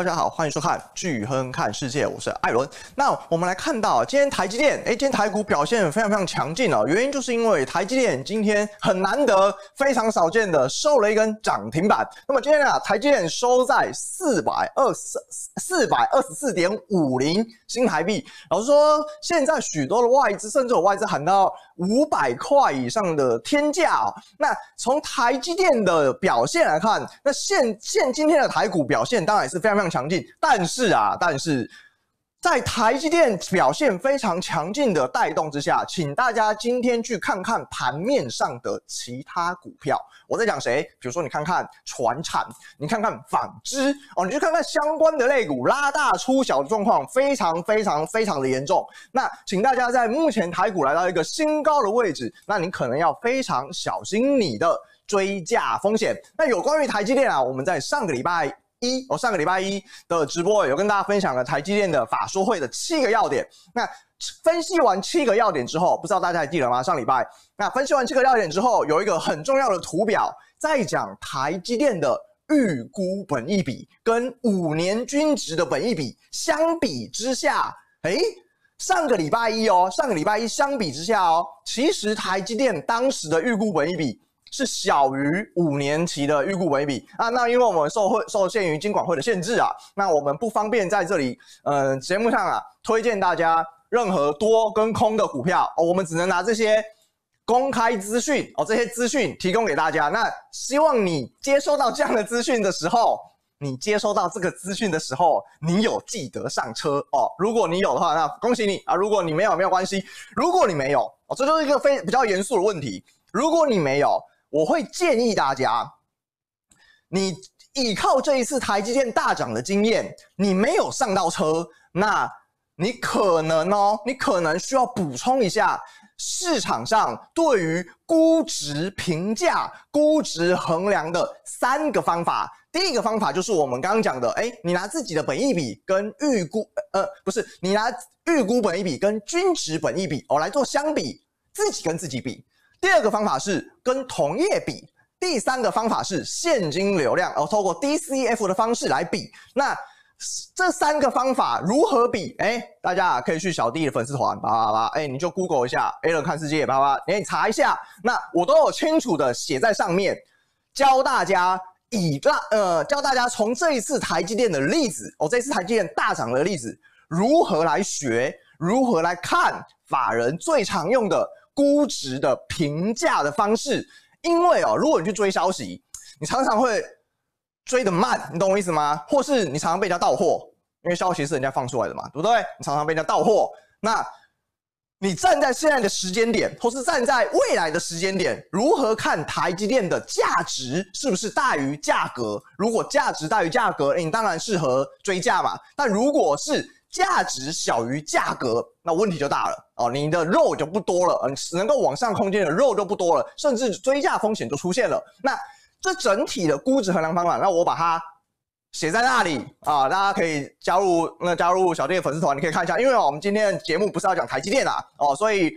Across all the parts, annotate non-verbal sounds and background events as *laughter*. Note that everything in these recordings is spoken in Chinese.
大家好，欢迎收看巨亨看世界，我是艾伦。那我们来看到今天台积电，哎，今天台股表现非常非常强劲哦。原因就是因为台积电今天很难得、非常少见的收了一根涨停板。那么今天啊，台积电收在四百二十四百二十四点五零新台币。老实说，现在许多的外资，甚至有外资喊到五百块以上的天价哦。那从台积电的表现来看，那现现今天的台股表现当然也是非常非常强劲，但是啊，但是在台积电表现非常强劲的带动之下，请大家今天去看看盘面上的其他股票。我在讲谁？比如说你看看传产，你看看纺织哦，你去看看相关的类股拉大出小的状况非常非常非常的严重。那请大家在目前台股来到一个新高的位置，那你可能要非常小心你的追价风险。那有关于台积电啊，我们在上个礼拜。一，我上个礼拜一的直播有跟大家分享了台积电的法说会的七个要点。那分析完七个要点之后，不知道大家还记得吗？上礼拜那分析完七个要点之后，有一个很重要的图表，在讲台积电的预估本益比跟五年均值的本益比相比之下，诶，上个礼拜一哦，上个礼拜一相比之下哦，其实台积电当时的预估本益比。是小于五年期的预估本益比啊，那因为我们受会受限于金管会的限制啊，那我们不方便在这里呃节目上啊推荐大家任何多跟空的股票哦，我们只能拿这些公开资讯哦，这些资讯提供给大家。那希望你接收到这样的资讯的时候，你接收到这个资讯的时候，你有记得上车哦。如果你有的话，那恭喜你啊；如果你没有，没有关系。如果你没有哦，这就是一个非比较严肃的问题。如果你没有，我会建议大家，你依靠这一次台积电大涨的经验，你没有上到车，那你可能哦，你可能需要补充一下市场上对于估值评价、估值衡量的三个方法。第一个方法就是我们刚刚讲的，诶，你拿自己的本益比跟预估，呃，不是，你拿预估本益比跟均值本益比哦来做相比，自己跟自己比。第二个方法是跟同业比，第三个方法是现金流量，哦，透过 DCF 的方式来比。那这三个方法如何比？哎，大家可以去小弟的粉丝团，叭叭叭，哎，你就 Google 一下 a l n 看世界，叭叭，你查一下。那我都有清楚的写在上面，教大家以大呃，教大家从这一次台积电的例子，哦，这次台积电大涨的例子，如何来学，如何来看法人最常用的。估值的评价的方式，因为哦，如果你去追消息，你常常会追得慢，你懂我意思吗？或是你常常被人家盗货，因为消息是人家放出来的嘛，对不对？你常常被人家盗货，那你站在现在的时间点，或是站在未来的时间点，如何看台积电的价值是不是大于价格？如果价值大于价格，你当然适合追价嘛。但如果是价值小于价格，那问题就大了哦，你的肉就不多了，嗯，能够往上空间的肉就不多了，甚至追价风险就出现了。那这整体的估值衡量方法，那我把它写在那里啊，大家可以加入那加入小弟的粉丝团，你可以看一下。因为我们今天的节目不是要讲台积电啊，哦，所以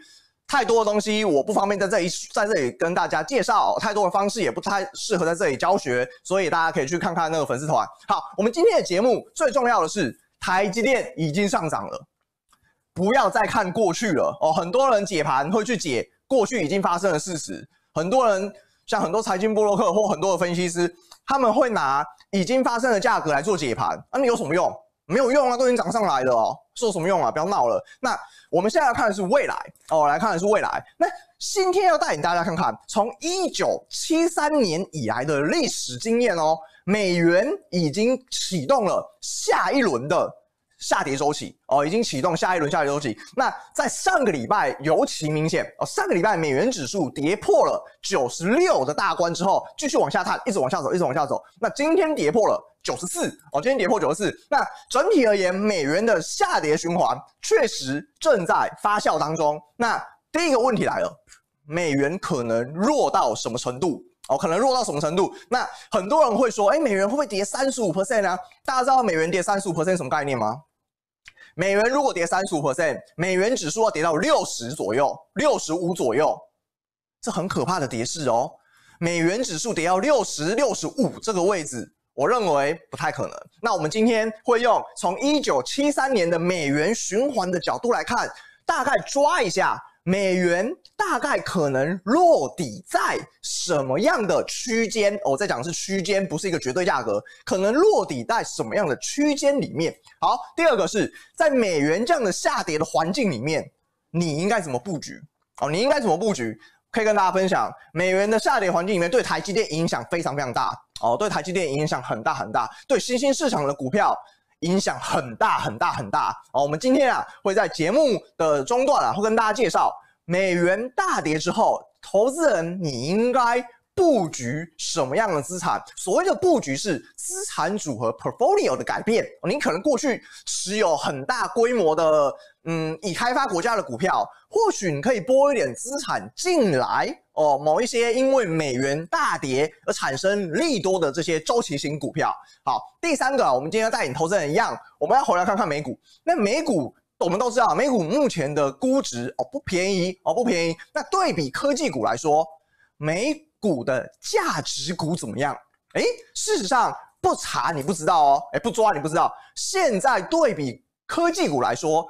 太多的东西我不方便在这里在这里跟大家介绍，太多的方式也不太适合在这里教学，所以大家可以去看看那个粉丝团。好，我们今天的节目最重要的是。台积电已经上涨了，不要再看过去了哦。很多人解盘会去解过去已经发生的事实，很多人像很多财经部落客或很多的分析师，他们会拿已经发生的价格来做解盘，那你有什么用？没有用啊，都已经涨上来了哦，说什么用啊？不要闹了。那我们现在要看的是未来哦，来看的是未来。那今天要带领大家看看，从一九七三年以来的历史经验哦。美元已经启动了下一轮的下跌周期哦，已经启动下一轮下跌周期。那在上个礼拜尤其明显哦，上个礼拜美元指数跌破了九十六的大关之后，继续往下探，一直往下走，一直往下走。那今天跌破了九十四哦，今天跌破九十四。那整体而言，美元的下跌循环确实正在发酵当中。那第一个问题来了，美元可能弱到什么程度？哦，可能弱到什么程度？那很多人会说，哎，美元会不会跌三十五 percent 呢？大家知道美元跌三十五 percent 什么概念吗？美元如果跌三十五 percent，美元指数要跌到六十左右，六十五左右，这很可怕的跌势哦。美元指数跌到六十六十五这个位置，我认为不太可能。那我们今天会用从一九七三年的美元循环的角度来看，大概抓一下美元大概可能落底在什么样的区间。我在讲的是区间，不是一个绝对价格，可能落底在什么样的区间里面。好，第二个是在美元这样的下跌的环境里面，你应该怎么布局？哦，你应该怎么布局？可以跟大家分享，美元的下跌环境里面对台积电影响非常非常大哦，对台积电影响很大很大，对新兴市场的股票影响很大很大很大哦。我们今天啊会在节目的中段啊会跟大家介绍，美元大跌之后，投资人你应该布局什么样的资产？所谓的布局是资产组合 portfolio 的改变，你可能过去持有很大规模的。嗯，已开发国家的股票，或许你可以拨一点资产进来哦。某一些因为美元大跌而产生利多的这些周期型股票。好，第三个，我们今天要带领投资人一样，我们要回来看看美股。那美股我们都知道，美股目前的估值哦不便宜哦不便宜。那对比科技股来说，美股的价值股怎么样？诶，事实上不查你不知道哦，诶，不抓你不知道。现在对比科技股来说。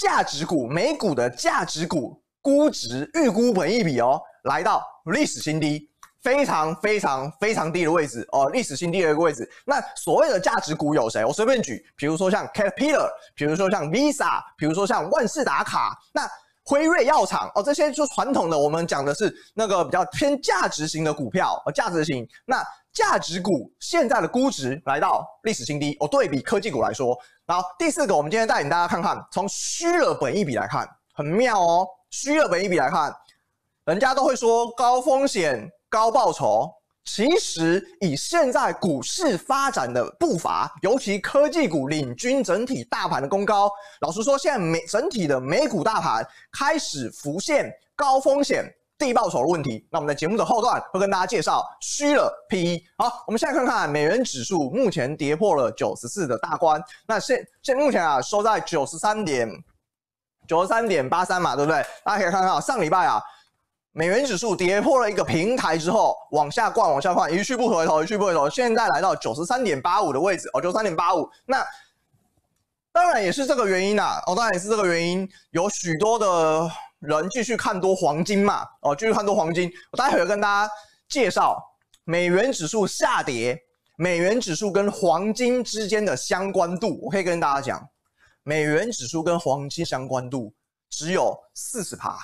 价值股，美股的价值股估值预估本一比哦，来到历史新低，非常非常非常低的位置哦，历史新低的一个位置。那所谓的价值股有谁？我随便举，比如说像 Caterpillar，比如说像 Visa，比如说像万事达卡，那辉瑞药厂哦，这些就传统的，我们讲的是那个比较偏价值型的股票哦，价值型。那价值股现在的估值来到历史新低哦，对比科技股来说。然后，第四个，我们今天带领大家看看，从虚了本益比来看，很妙哦。虚了本益比来看，人家都会说高风险高报酬，其实以现在股市发展的步伐，尤其科技股领军整体大盘的攻高，老实说，现在美整体的美股大盘开始浮现高风险。低报酬的问题，那我们在节目的后段会跟大家介绍虚了 PE。好，我们现在看看美元指数目前跌破了九十四的大关，那现现目前啊收在九十三点九十三点八三嘛，对不对？大家可以看看，上礼拜啊美元指数跌破了一个平台之后往下灌，往下灌，一去不回头，一去不回头，现在来到九十三点八五的位置哦，九十三点八五。那当然也是这个原因啊，哦，当然也是这个原因，有许多的。人继续看多黄金嘛？哦，继续看多黄金。我待会儿跟大家介绍美元指数下跌，美元指数跟黄金之间的相关度。我可以跟大家讲，美元指数跟黄金相关度只有四十趴，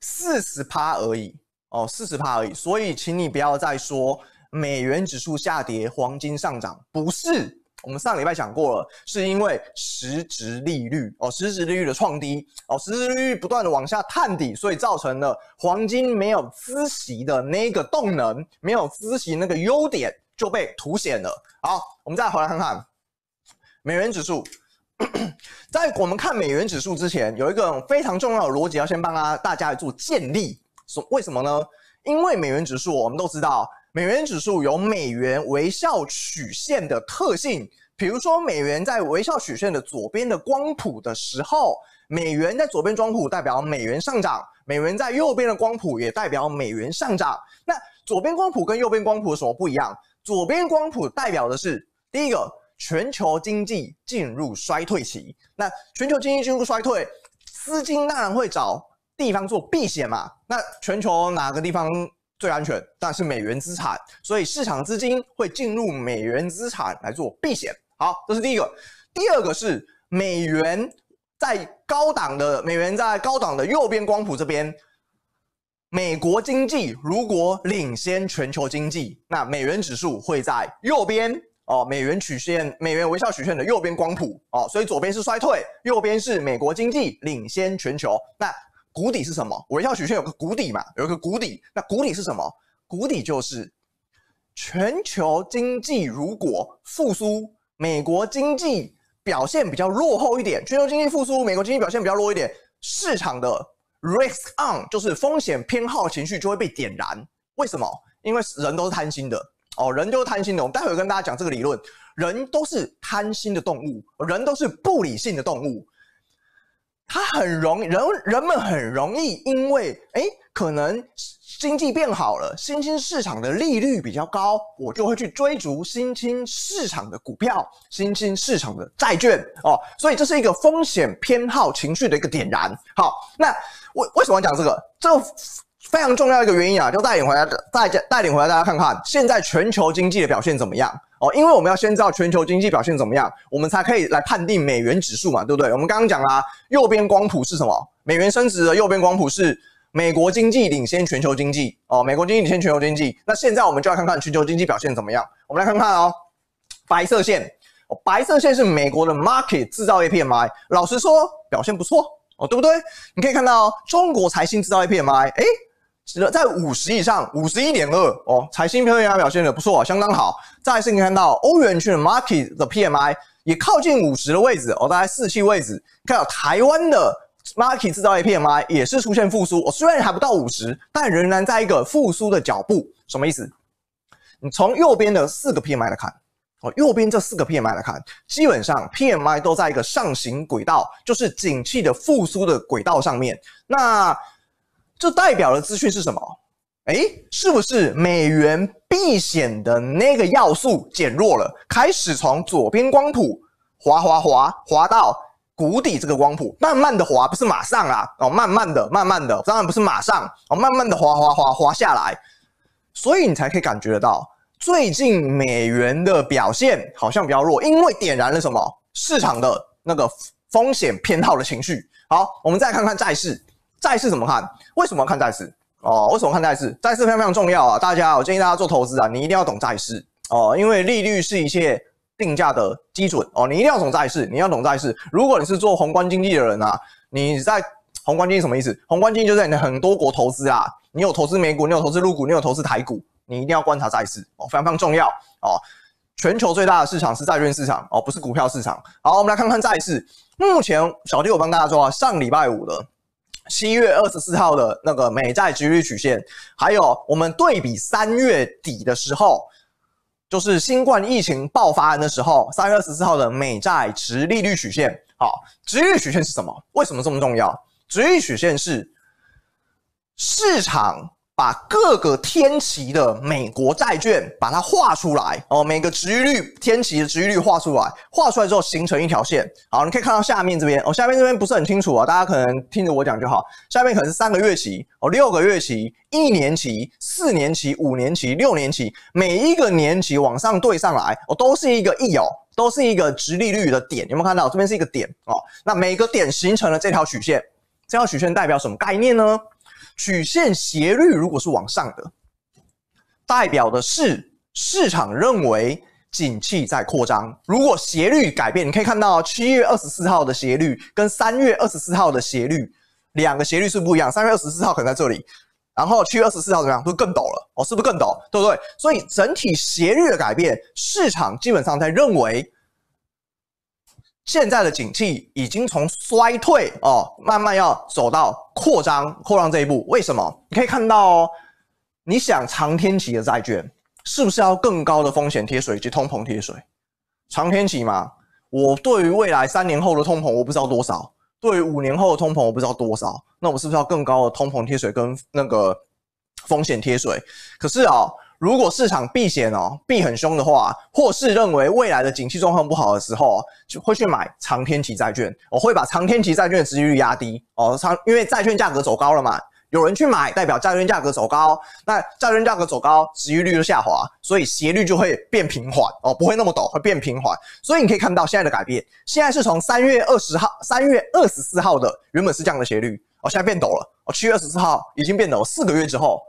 四十趴而已。哦，四十趴而已。所以，请你不要再说美元指数下跌，黄金上涨，不是。我们上礼拜讲过了，是因为实质利率哦，实质利率的创低哦，实质利率不断的往下探底，所以造成了黄金没有孳息的那个动能，没有孳息那个优点就被凸显了。好，我们再回来看看美元指数。在我们看美元指数之前，有一个非常重要的逻辑要先帮大家来做建立。所为什么呢？因为美元指数我们都知道。美元指数有美元微笑曲线的特性，比如说美元在微笑曲线的左边的光谱的时候，美元在左边光谱代表美元上涨，美元在右边的光谱也代表美元上涨。那左边光谱跟右边光谱有什么不一样？左边光谱代表的是第一个，全球经济进入衰退期。那全球经济进入衰退，资金当然会找地方做避险嘛。那全球哪个地方？最安全，但是美元资产，所以市场资金会进入美元资产来做避险。好，这是第一个。第二个是美元在高档的美元在高档的右边光谱这边，美国经济如果领先全球经济，那美元指数会在右边哦，美元曲线、美元微笑曲线的右边光谱哦，所以左边是衰退，右边是美国经济领先全球。那谷底是什么？微笑曲线有个谷底嘛，有一个谷底。那谷底是什么？谷底就是全球经济如果复苏，美国经济表现比较落后一点。全球经济复苏，美国经济表现比较弱一点，市场的 risk on 就是风险偏好情绪就会被点燃。为什么？因为人都是贪心的哦，人就是贪心的。我们待会跟大家讲这个理论，人都是贪心的动物，人都是不理性的动物。它很容易人人们很容易因为诶可能经济变好了，新兴市场的利率比较高，我就会去追逐新兴市场的股票、新兴市场的债券哦，所以这是一个风险偏好情绪的一个点燃。好，那为为什么讲这个？这非常重要的一个原因啊，就带领回来，带带领回来，大家看看现在全球经济的表现怎么样哦？因为我们要先知道全球经济表现怎么样，我们才可以来判定美元指数嘛，对不对？我们刚刚讲啦，右边光谱是什么？美元升值的右边光谱是。美国经济领先全球经济哦，美国经济领先全球经济。那现在我们就要看看全球经济表现怎么样。我们来看看哦，白色线哦，白色线是美国的 market 制造业 PMI，老实说表现不错哦，对不对？你可以看到中国财新制造业 PMI，诶，只能在五十以上，五十一点二哦，财新 PMI 表现的不错，相当好。再来是你看到欧元区的 market 的 PMI 也靠近五十的位置哦，大概四七位置。看到台湾的。market 制造业 PMI 也是出现复苏，我虽然还不到五十，但仍然在一个复苏的脚步。什么意思？你从右边的四个 PMI 来看，哦，右边这四个 PMI 来看，基本上 PMI 都在一个上行轨道，就是景气的复苏的轨道上面。那这代表的资讯是什么？诶，是不是美元避险的那个要素减弱了，开始从左边光谱滑滑滑滑到。谷底这个光谱慢慢的滑，不是马上啊，哦，慢慢的、慢慢的，当然不是马上哦，慢慢的滑滑滑滑下来，所以你才可以感觉得到最近美元的表现好像比较弱，因为点燃了什么市场的那个风险偏好的情绪。好，我们再看看债市，债市怎么看？为什么要看债市？哦，为什么看债市？债市非常非常重要啊，大家，我建议大家做投资啊，你一定要懂债市哦，因为利率是一切。定价的基准哦，你一定要懂债市，你要懂债市。如果你是做宏观经济的人啊，你在宏观经济什么意思？宏观经济就是你的很多国投资啊，你有投资美股，你有投资陆股，你有投资台股，你一定要观察债市哦，非常非常重要哦。全球最大的市场是债券市场哦，不是股票市场。好，我们来看看债市。目前小弟我帮大家做啊，上礼拜五的七月二十四号的那个美债殖率曲线，还有我们对比三月底的时候。就是新冠疫情爆发的时候，三月二十四号的美债殖利率曲线。好，殖率曲线是什么？为什么这么重要？殖率曲线是市场。把各个天期的美国债券把它画出来哦，每个殖利率天期的殖利率画出来，画出来之后形成一条线。好，你可以看到下面这边哦，下面这边不是很清楚啊，大家可能听着我讲就好。下面可能是三个月期哦，六个月期、一年期、四年期、五年期、六年期，每一个年期往上对上来哦，都是一个亿哦，都是一个殖利率的点。有没有看到这边是一个点哦？那每个点形成了这条曲线，这条曲线代表什么概念呢？曲线斜率如果是往上的，代表的是市场认为景气在扩张。如果斜率改变，你可以看到七月二十四号的斜率跟三月二十四号的斜率，两个斜率是不一样。三月二十四号可能在这里，然后七月二十四号怎么样？都更陡了哦，是不是更陡？对不对？所以整体斜率的改变，市场基本上在认为。现在的景气已经从衰退哦，慢慢要走到扩张、扩张这一步。为什么？你可以看到哦，你想长天期的债券是不是要更高的风险贴水以及通膨贴水？长天期嘛，我对于未来三年后的通膨我不知道多少，对于五年后的通膨我不知道多少，那我是不是要更高的通膨贴水跟那个风险贴水？可是啊、哦。如果市场避险哦，避很凶的话，或是认为未来的景气状况不好的时候，就会去买长天期债券。我会把长天期债券的殖利率压低哦，长因为债券价格走高了嘛，有人去买，代表债券价格走高，那债券价格走高，殖利率就下滑，所以斜率就会变平缓哦，不会那么陡，会变平缓。所以你可以看到现在的改变，现在是从三月二十号、三月二十四号的原本是这样的斜率哦，现在变陡了哦，七月二十四号已经变陡，四个月之后。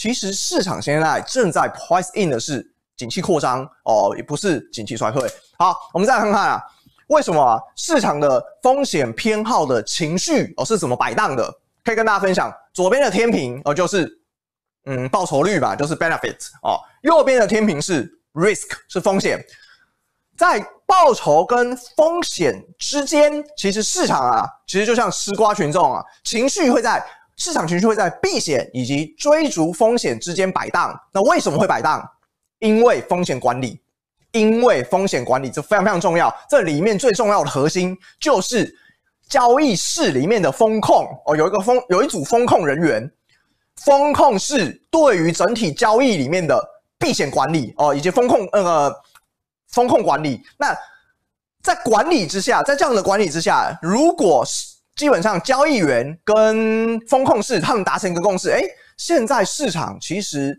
其实市场现在正在 price in 的是景气扩张哦，也不是景气衰退。好，我们再来看看啊，为什么啊市场的风险偏好的情绪哦是怎么摆荡的？可以跟大家分享，左边的天平哦就是嗯报酬率吧，就是 benefit 哦，右边的天平是 risk 是风险，在报酬跟风险之间，其实市场啊其实就像吃瓜群众啊，情绪会在。市场情绪会在避险以及追逐风险之间摆荡。那为什么会摆荡？因为风险管理，因为风险管理这非常非常重要。这里面最重要的核心就是交易室里面的风控哦，有一个风有一组风控人员，风控室对于整体交易里面的避险管理哦，以及风控那个、呃、风控管理。那在管理之下，在这样的管理之下，如果是基本上交易员跟风控室他们达成一个共识，哎，现在市场其实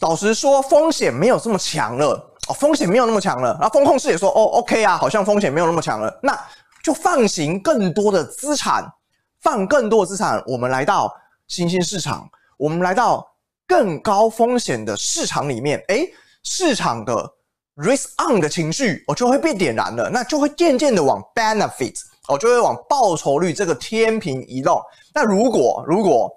老实说风险没有这么强了哦，风险没有那么强了。然后风控室也说，哦，OK 啊，好像风险没有那么强了，那。就放行更多的资产，放更多的资产，我们来到新兴市场，我们来到更高风险的市场里面，诶，市场的 risk on 的情绪哦就会被点燃了，那就会渐渐的往 benefit 哦就会往报酬率这个天平移动。那如果如果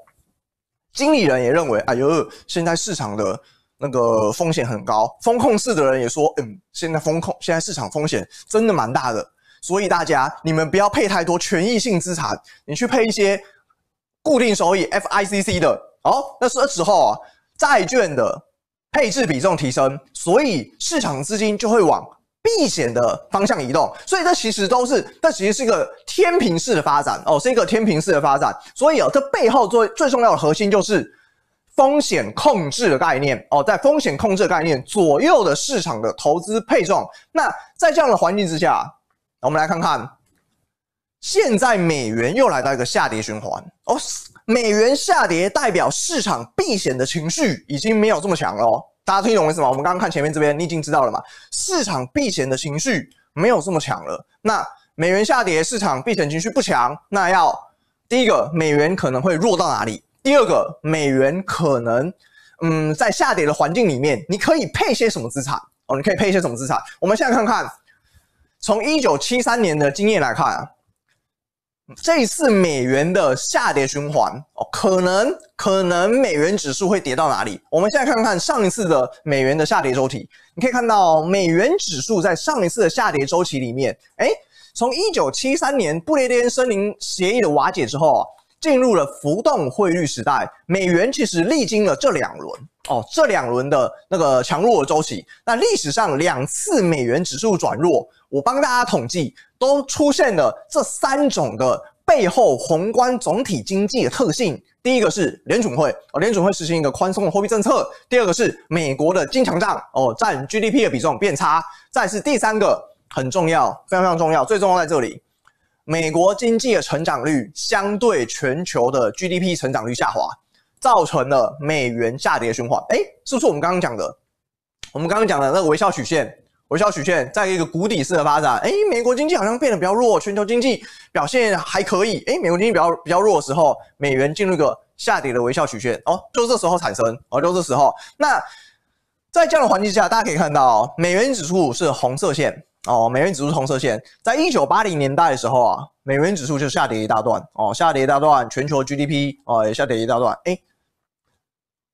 经理人也认为，哎呦，现在市场的那个风险很高，风控室的人也说，嗯，现在风控现在市场风险真的蛮大的。所以大家，你们不要配太多权益性资产，你去配一些固定收益 FICC 的哦。那这时候啊，债券的配置比重提升，所以市场资金就会往避险的方向移动。所以这其实都是，这其实是一个天平式的发展哦，是一个天平式的发展。所以啊，这背后最最重要的核心就是风险控制的概念哦，在风险控制的概念左右的市场的投资配重。那在这样的环境之下。我们来看看，现在美元又来到一个下跌循环哦。美元下跌代表市场避险的情绪已经没有这么强了哦。大家听懂为什么？我们刚刚看前面这边，你已经知道了嘛？市场避险的情绪没有这么强了。那美元下跌，市场避险情绪不强，那要第一个，美元可能会弱到哪里？第二个，美元可能嗯，在下跌的环境里面，你可以配些什么资产哦？你可以配一些什么资产？我们现在看看。从一九七三年的经验来看啊，这一次美元的下跌循环哦，可能可能美元指数会跌到哪里？我们现在看看上一次的美元的下跌周期，你可以看到美元指数在上一次的下跌周期里面，诶，从一九七三年不列颠森林协议的瓦解之后啊，进入了浮动汇率时代，美元其实历经了这两轮哦，这两轮的那个强弱的周期，那历史上两次美元指数转弱。我帮大家统计，都出现了这三种的背后宏观总体经济的特性。第一个是联准会哦，联准会实行一个宽松的货币政策。第二个是美国的经强账哦，占 GDP 的比重变差。再是第三个很重要，非常非常重要，最重要在这里，美国经济的成长率相对全球的 GDP 成长率下滑，造成了美元下跌循环。诶，是不是我们刚刚讲的？我们刚刚讲的那个微笑曲线？微笑曲线在一个谷底式的发展，诶，美国经济好像变得比较弱，全球经济表现还可以，诶，美国经济比较比较弱的时候，美元进入一个下跌的微笑曲线，哦，就这时候产生，哦，就这时候，那在这样的环境下，大家可以看到，美元指数是红色线，哦，美元指数是红色线，在一九八零年代的时候啊，美元指数就下跌一大段，哦，下跌一大段，全球 GDP 哦也下跌一大段，诶。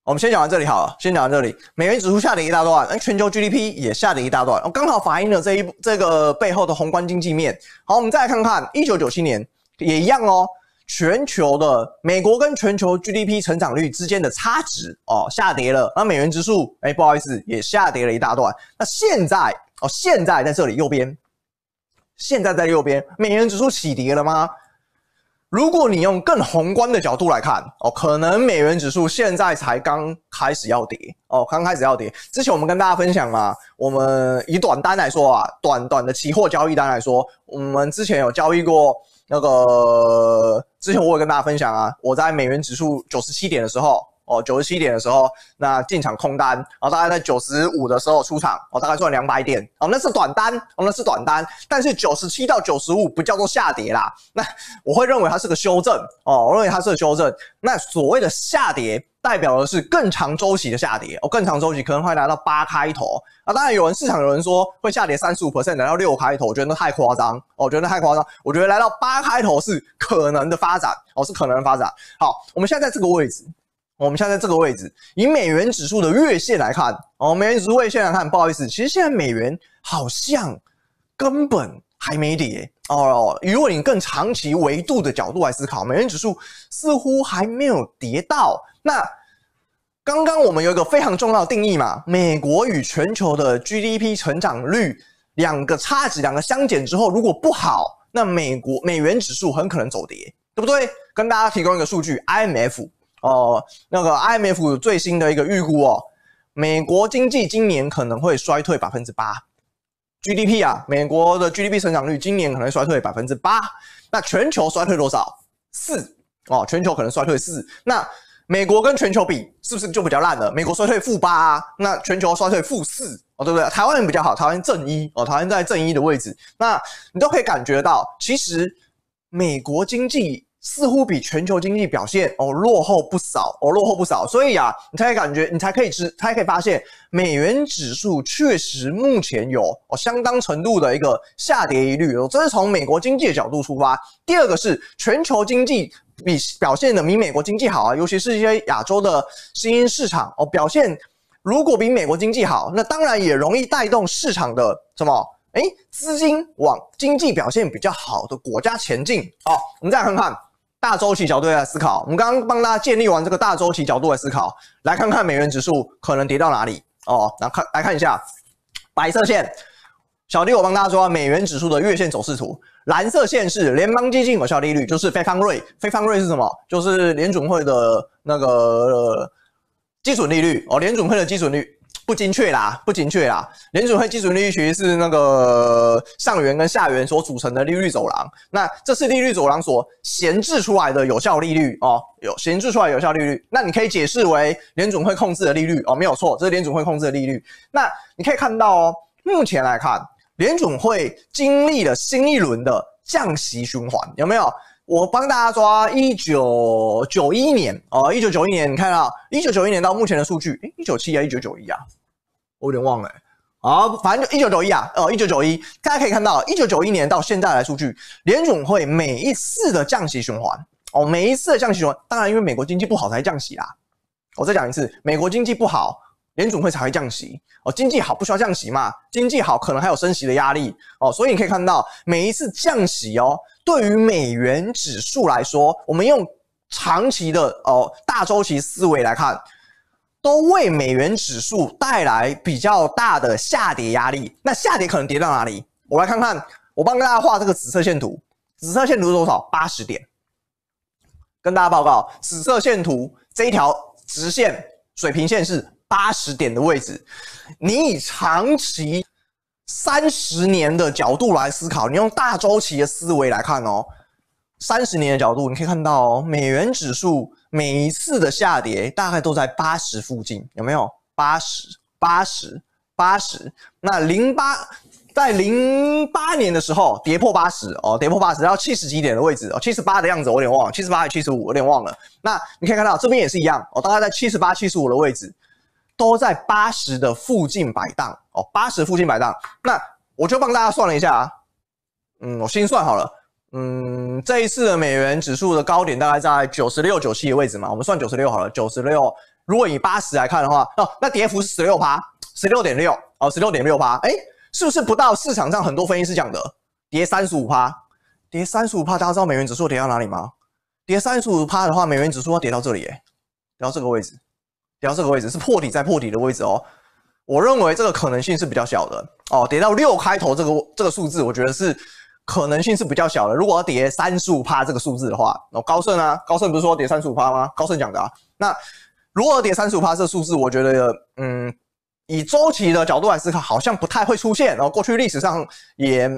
我们先讲到这里好了，先讲到这里。美元指数下跌一大段，那，全球 GDP 也下跌一大段，刚好反映了这一这个背后的宏观经济面。好，我们再来看看一九九七年也一样哦，全球的美国跟全球 GDP 成长率之间的差值哦下跌了，那美元指数哎不好意思也下跌了一大段。那现在哦现在在这里右边，现在在右边，美元指数起跌了吗？如果你用更宏观的角度来看，哦，可能美元指数现在才刚开始要跌，哦，刚开始要跌。之前我们跟大家分享嘛，我们以短单来说啊，短短的期货交易单来说，我们之前有交易过那个，之前我有跟大家分享啊，我在美元指数九十七点的时候。哦，九十七点的时候，那进场空单，然后大概在九十五的时候出场，哦，大概赚两百点，哦，那是短单，哦，那是短单，但是九十七到九十五不叫做下跌啦，那我会认为它是个修正，哦，我认为它是个修正。那所谓的下跌，代表的是更长周期的下跌，哦，更长周期可能会来到八开头，啊，当然有人市场有人说会下跌三十五 percent 来到六开头，我觉得那太夸张，哦，我觉得太夸张，我觉得来到八开头是可能的发展，哦，是可能的发展。好，我们现在在这个位置。我们现在在这个位置，以美元指数的月线来看，哦，美元指数月线来看，不好意思，其实现在美元好像根本还没跌哦。如果你更长期维度的角度来思考，美元指数似乎还没有跌到。那刚刚我们有一个非常重要的定义嘛，美国与全球的 GDP 成长率两个差值，两个相减之后，如果不好，那美国美元指数很可能走跌，对不对？跟大家提供一个数据，IMF、呃，那个 IMF 最新的一个预估哦，美国经济今年可能会衰退百分之八，GDP 啊，美国的 GDP 成长率今年可能衰退百分之八，那全球衰退多少？四哦，全球可能衰退四，那。美国跟全球比是不是就比较烂了？美国衰退负八啊，那全球衰退负四哦，对不对？台湾人比较好，台湾正一哦，台湾在正一的位置，那你都可以感觉到，其实美国经济似乎比全球经济表现哦落后不少哦，落后不少，所以啊，你才可以感觉，你才可以知，才可以发现，美元指数确实目前有哦相当程度的一个下跌疑虑哦，这是从美国经济的角度出发。第二个是全球经济。比表现的比美国经济好啊，尤其是一些亚洲的新兴市场哦，表现如果比美国经济好，那当然也容易带动市场的什么？诶，资金往经济表现比较好的国家前进。好，我们再看看大周期角度来思考。我们刚刚帮大家建立完这个大周期角度来思考，来看看美元指数可能跌到哪里哦。来看来看一下白色线，小弟我帮大家抓美元指数的月线走势图。蓝色线是联邦基金有效利率，就是 Fed Fund Rate，Fed Fund Rate 是什么？就是联准会的那个、基准利率哦。联准会的基准率不精确啦，不精确啦。联准会基准利率其实是那个上缘跟下缘所组成的利率走廊。那这是利率走廊所闲置出来的有效利率哦，有闲置出来有效利率。那你可以解释为联准会控制的利率哦，没有错，这是联准会控制的利率。那你可以看到哦，目前来看。联准会经历了新一轮的降息循环，有没有？我帮大家抓一九九一年哦，一九九一年，你看到一九九一年到目前的数据，诶，一九七啊，一九九一啊，我有点忘了，好，反正就一九九一啊，哦，一九九一，大家可以看到一九九一年到现在的数据，联总会每一次的降息循环，哦，每一次的降息循环，当然因为美国经济不好才降息啦，我再讲一次，美国经济不好。联总会才会降息哦，经济好不需要降息嘛？经济好可能还有升息的压力哦，所以你可以看到每一次降息哦，对于美元指数来说，我们用长期的哦大周期思维来看，都为美元指数带来比较大的下跌压力。那下跌可能跌到哪里？我来看看，我帮大家画这个紫色线图，紫色线图是多少？八十点。跟大家报告，紫色线图这一条直线水平线是。八十点的位置，你以长期三十年的角度来思考，你用大周期的思维来看哦，三十年的角度，你可以看到哦，美元指数每一次的下跌大概都在八十附近，有没有？八十、八十、八十。那零八在零八年的时候跌破八十哦，跌破八十，然后七十几点的位置哦，七十八的样子我有点忘了，七十八还是七十五，有点忘了。那你可以看到这边也是一样哦，大概在七十八、七十五的位置。都在八十的附近摆荡哦，八十附近摆荡。那我就帮大家算了一下啊，嗯，我心算好了，嗯，这一次的美元指数的高点大概在九十六、九七的位置嘛，我们算九十六好了，九十六。如果以八十来看的话，哦，那跌幅是十六趴，十六点六哦，十六点六趴，哎，是不是不到市场上很多分析师讲的跌三十五趴？跌三十五趴，大家知道美元指数跌到哪里吗？跌三十五趴的话，美元指数要跌到这里，诶，跌到这个位置。跌到这个位置是破底再破底的位置哦，我认为这个可能性是比较小的哦。跌到六开头这个这个数字，我觉得是可能性是比较小的。如果要跌三十五趴这个数字的话，哦，高盛啊，高盛不是说跌三十五趴吗？高盛讲的啊。那如果跌三十五趴这个数字，我觉得嗯，以周期的角度来思考，好像不太会出现。然后过去历史上也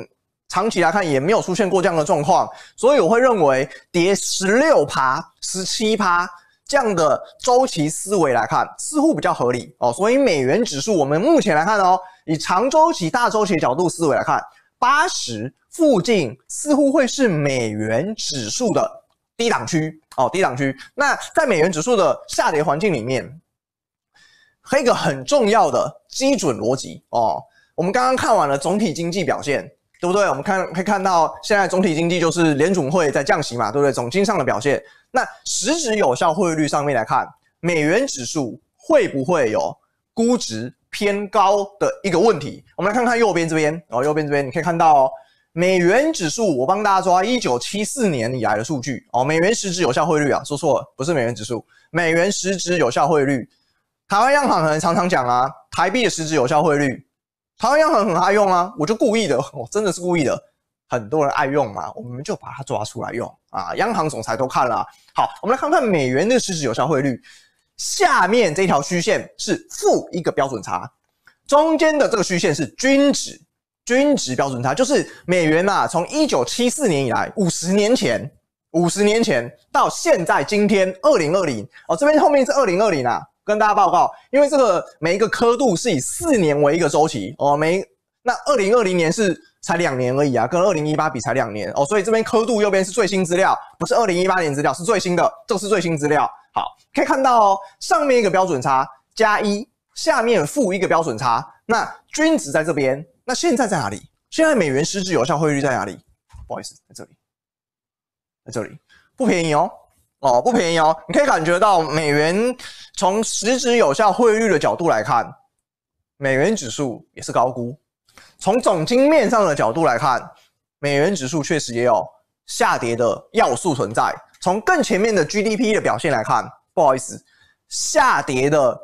长期来看也没有出现过这样的状况，所以我会认为跌十六趴、十七趴。这样的周期思维来看，似乎比较合理哦。所以美元指数，我们目前来看哦，以长周期、大周期的角度思维来看，八十附近似乎会是美元指数的低档区哦，低档区。那在美元指数的下跌环境里面，还有一个很重要的基准逻辑哦。我们刚刚看完了总体经济表现。对不对？我们看可以看到，现在总体经济就是联准会在降息嘛，对不对？总经上的表现，那实质有效汇率上面来看，美元指数会不会有估值偏高的一个问题？我们来看看右边这边哦，右边这边你可以看到，美元指数，我帮大家抓一九七四年以来的数据哦，美元实质有效汇率啊，说错了，不是美元指数，美元实质有效汇率，台湾央行可能常常讲啊，台币的实质有效汇率。台湾央行很爱用啊，我就故意的，*laughs* 我真的是故意的。很多人爱用嘛，我们就把它抓出来用啊。央行总裁都看了。好，我们来看看美元的实质有效汇率。下面这条虚线是负一个标准差，中间的这个虚线是均值，均值标准差就是美元啊，从一九七四年以来，五十年前，五十年前到现在今天二零二零哦，这边后面是二零二零啊，跟大家报告，因为这个每一个刻度是以四年为一个周期哦，每那二零二零年是。才两年而已啊，跟二零一八比才两年哦，所以这边刻度右边是最新资料，不是二零一八年资料，是最新的，这是最新资料。好，可以看到哦，上面一个标准差加一，下面负一个标准差，那均值在这边，那现在在哪里？现在美元实质有效汇率在哪里？不好意思，在这里，在这里，不便宜哦，哦，不便宜哦，你可以感觉到美元从实质有效汇率的角度来看，美元指数也是高估。从总经面上的角度来看，美元指数确实也有下跌的要素存在。从更前面的 GDP 的表现来看，不好意思，下跌的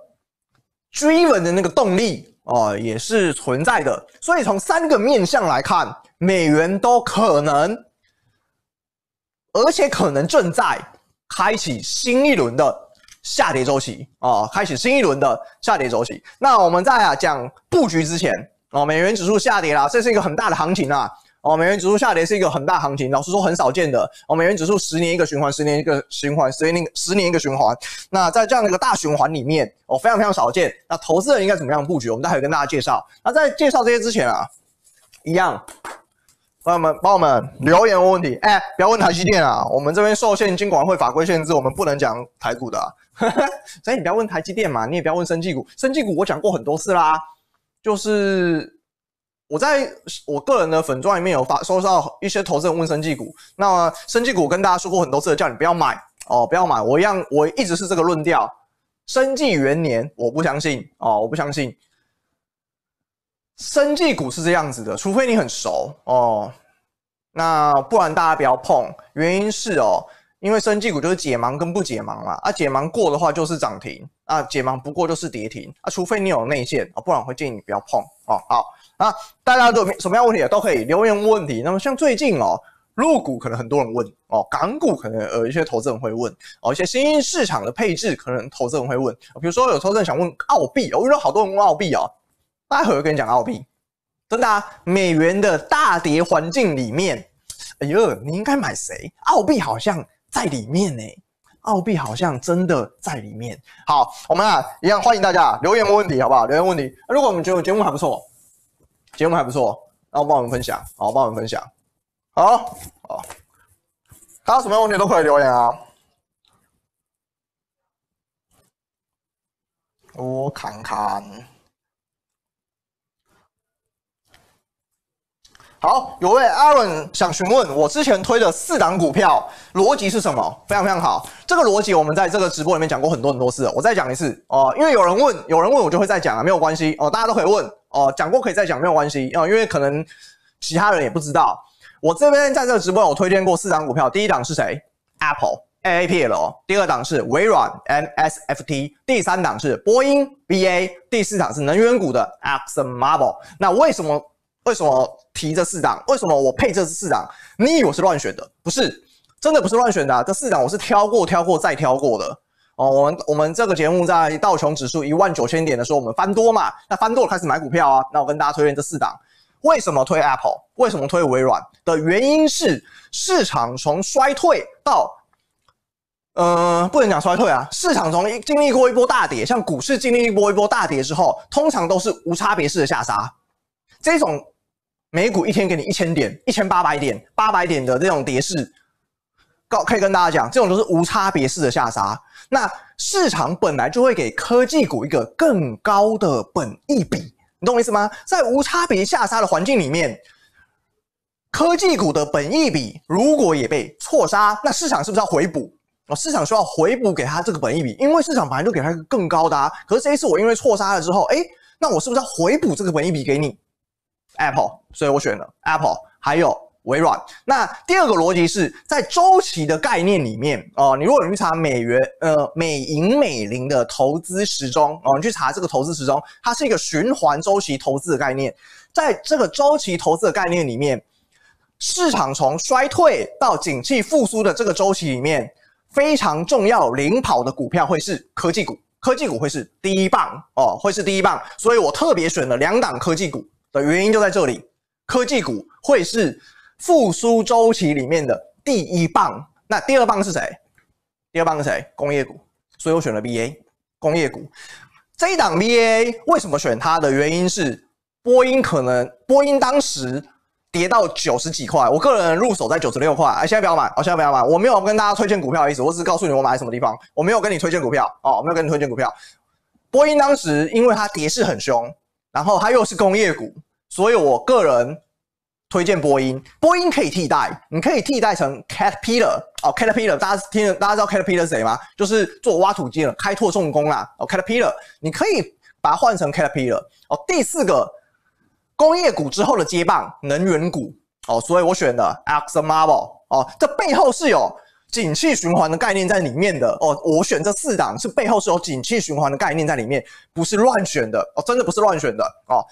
驱动的那个动力哦也是存在的。所以从三个面向来看，美元都可能，而且可能正在开启新一轮的下跌周期啊，开启新一轮的下跌周期。那我们在啊讲布局之前。哦，美元指数下跌啦，这是一个很大的行情啊！哦，美元指数下跌是一个很大行情，老实说很少见的。哦，美元指数十年一个循环，十年一个循环，十年十年一个循环。那在这样的一个大循环里面，哦，非常非常少见。那投资人应该怎么样布局？我们待会跟大家介绍。那在介绍这些之前啊，一样，朋友们帮我们留言问问题。哎，不要问台积电啊，我们这边受限金管会法规限制，我们不能讲台股的啊。*laughs* 所以你不要问台积电嘛，你也不要问生技股。生技股我讲过很多次啦。就是我在我个人的粉专里面有发收到一些投资人问生技股，那生技股跟大家说过很多次，叫你不要买哦，不要买。我一样，我一直是这个论调。生技元年，我不相信哦，我不相信。生技股是这样子的，除非你很熟哦，那不然大家不要碰。原因是哦。因为生技股就是解盲跟不解盲嘛，啊解盲过的话就是涨停，啊解盲不过就是跌停，啊除非你有内线啊，不然我会建议你不要碰哦。好啊，大家都有什么样问题都可以留言问问题。那么像最近哦，入股可能很多人问哦，港股可能有一些投资人会问哦，一些新兴市场的配置可能投资人会问，比如说有投资人想问澳币，我遇到好多人问澳币哦，待会儿跟你讲澳币，真的啊，美元的大跌环境里面，哎呦，你应该买谁？澳币好像。在里面呢，澳币好像真的在里面。好，我们啊一样欢迎大家留言问问题，好不好？留言问题。如果我们觉得节目还不错，节目还不错，那我帮我们分享，好，帮我们分享。好，好，大家什么问题都可以留言啊。我看看。好，有位 Aaron 想询问我之前推的四档股票逻辑是什么？非常非常好，这个逻辑我们在这个直播里面讲过很多很多次了，我再讲一次哦、因为有人问，有人问我就会再讲啊，没有关系哦、大家都可以问哦，讲、过可以再讲，没有关系哦、呃，因为可能其他人也不知道。我这边在这个直播有推荐过四档股票，第一档是谁？Apple A A P L，第二档是微软 M S F T，第三档是波音 B A，第四档是能源股的 Exxon Mobil。那为什么？为什么提这四档？为什么我配这四档？你以为我是乱选的？不是，真的不是乱选的。这四档我是挑过、挑过再挑过的哦。我们我们这个节目在道琼指数一万九千点的时候，我们翻多嘛？那翻多了开始买股票啊。那我跟大家推荐这四档。为什么推 Apple？为什么推微软？的原因是市场从衰退到，呃，不能讲衰退啊。市场从经历过一波大跌，像股市经历一波一波大跌之后，通常都是无差别式的下杀。这种。美股一天给你一千点、一千八百点、八百点的这种跌势，告可以跟大家讲，这种都是无差别式的下杀。那市场本来就会给科技股一个更高的本益比，你懂我意思吗？在无差别下杀的环境里面，科技股的本益比如果也被错杀，那市场是不是要回补？哦，市场需要回补给他这个本益比，因为市场本来就给他一个更高的啊。可是这一次我因为错杀了之后，诶，那我是不是要回补这个本益比给你？Apple，所以我选了 Apple，还有微软。那第二个逻辑是在周期的概念里面哦、你如果你去查美元呃美银美林的投资时钟哦，你去查这个投资时钟，它是一个循环周期投资的概念。在这个周期投资的概念里面，市场从衰退到景气复苏的这个周期里面，非常重要领跑的股票会是科技股，科技股会是第一棒哦，会是第一棒。所以我特别选了两档科技股的原因就在这里，科技股会是复苏周期里面的第一棒。那第二棒是谁？第二棒是谁？工业股。所以我选了 BA 工业股。这一档 BA 为什么选它的原因是，波音可能波音当时。跌到九十几块，我个人入手在九十六块，哎，现在不要买，我现在不要买，我没有跟大家推荐股票的意思，我只是告诉你我买什么地方，我没有跟你推荐股票哦，我没有跟你推荐股票。波音当时因为它跌势很凶，然后它又是工业股，所以我个人推荐波音。波音可以替代，你可以替代成 Caterpillar 哦，Caterpillar，大家听，大家知道 Caterpillar 是谁吗？就是做挖土机的，开拓重工啦，哦，Caterpillar，你可以把它换成 Caterpillar 哦。第四个。工业股之后的接棒，能源股哦，所以我选的 ExxonMobil 哦，这背后是有景气循环的概念在里面的哦。我选这四档是背后是有景气循环的概念在里面，不是乱选的哦，真的不是乱选的哦。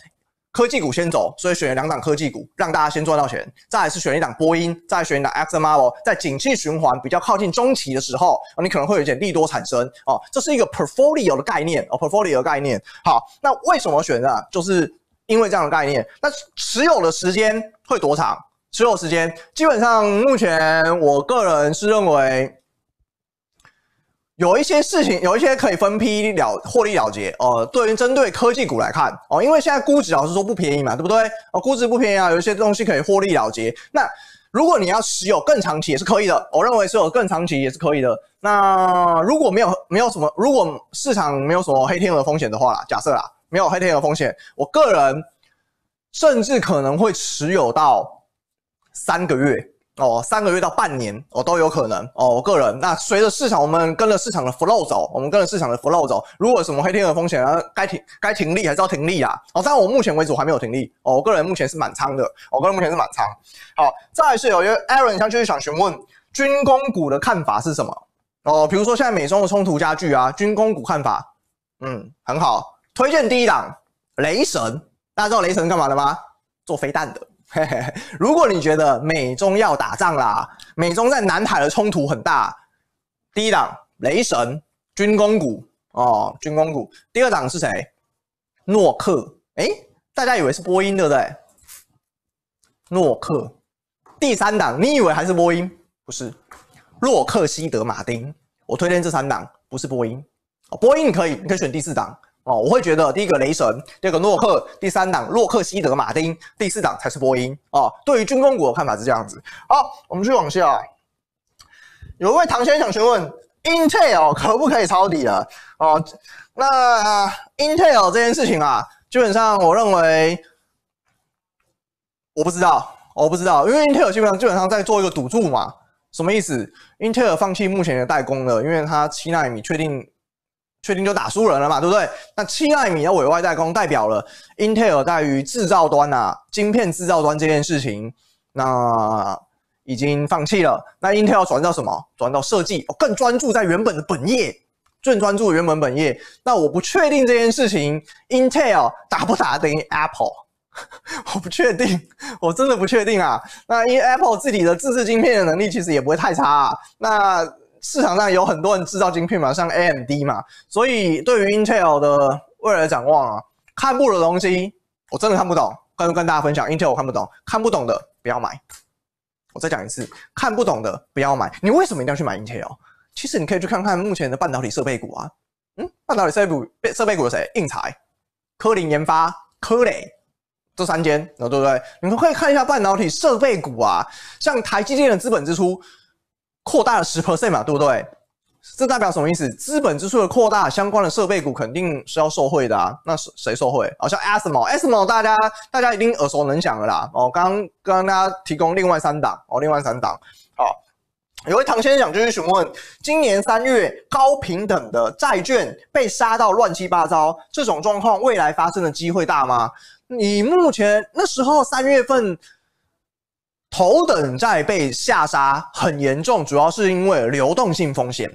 科技股先走，所以选了两档科技股，让大家先赚到钱。再来是选一档波音，再选一档 ExxonMobil，在景气循环比较靠近中期的时候，你可能会有一点利多产生哦。这是一个 portfolio 的概念哦，portfolio 的概念。好，那为什么选呢？就是。因为这样的概念，那持有的时间会多长？持有时间基本上，目前我个人是认为有一些事情，有一些可以分批了获利了结。呃，对于针对科技股来看，哦，因为现在估值老实说不便宜嘛，对不对？哦，估值不便宜啊，有一些东西可以获利了结。那如果你要持有更长期也是可以的，我认为持有更长期也是可以的。那如果没有没有什么，如果市场没有什么黑天鹅风险的话啦，假设啦。没有黑天鹅风险，我个人甚至可能会持有到三个月哦，三个月到半年哦都有可能哦。我个人那随着市场，我们跟着市场的 flow 走，我们跟着市场的 flow 走。如果有什么黑天鹅风险啊，该停该停利还是要停利啊。哦，但我目前为止我还没有停利哦。我个人目前是满仓的，我个人目前是满仓。好，再来是有一个 Aaron，他就是想询问军工股的看法是什么哦？比如说现在美中的冲突加剧啊，军工股看法嗯很好。推荐第一档雷神，大家知道雷神干嘛的吗？做飞弹的。嘿嘿嘿。如果你觉得美中要打仗啦，美中在南海的冲突很大，第一档雷神军工股哦，军工股。第二档是谁？诺克。诶，大家以为是波音对不对？诺克。第三档，你以为还是波音？不是，洛克希德马丁。我推荐这三档，不是波音。波音你可以，你可以选第四档。哦，我会觉得第一个雷神，第二个诺克，第三档洛克希德马丁，第四档才是波音哦。对于军工股的看法是这样子。好，我们继续往下。有一位唐先生想询问，Intel 可不可以抄底了？哦，那 Intel 这件事情啊，基本上我认为我不知道，我不知道，因为 Intel 基本上基本上在做一个赌注嘛。什么意思？Intel 放弃目前的代工了，因为它七纳米确定。确定就打输人了嘛，对不对？那七纳米要委外代工，代表了 Intel 在于制造端啊，晶片制造端这件事情，那已经放弃了。那 Intel 转到什么？转到设计，更专注在原本的本业，更专注原本本业。那我不确定这件事情，Intel 打不打得赢 Apple？我不确定，我真的不确定啊。那因为 Apple 自己的自制晶片的能力其实也不会太差啊。那市场上有很多人制造晶片嘛，像 AMD 嘛，所以对于 Intel 的未来展望啊，看不懂的东西，我真的看不懂。跟跟大家分享，Intel 我看不懂，看不懂的不要买。我再讲一次，看不懂的不要买。你为什么一定要去买 Intel？其实你可以去看看目前的半导体设备股啊，嗯，半导体设备股设备股有谁？应材、科林研发、科磊这三间，对不对？你们可以看一下半导体设备股啊，像台积电的资本支出。扩大了十 percent 嘛，对不对？这代表什么意思？资本支出的扩大，相关的设备股肯定是要受惠的啊。那谁谁受惠？好像 ASML，ASML 大家大家一定耳熟能详了啦。哦，刚刚刚大家提供另外三档哦，另外三档。好，有位唐先生想继续询问：今年三月高平等的债券被杀到乱七八糟，这种状况未来发生的机会大吗？你目前那时候三月份。头等债被下杀很严重，主要是因为流动性风险。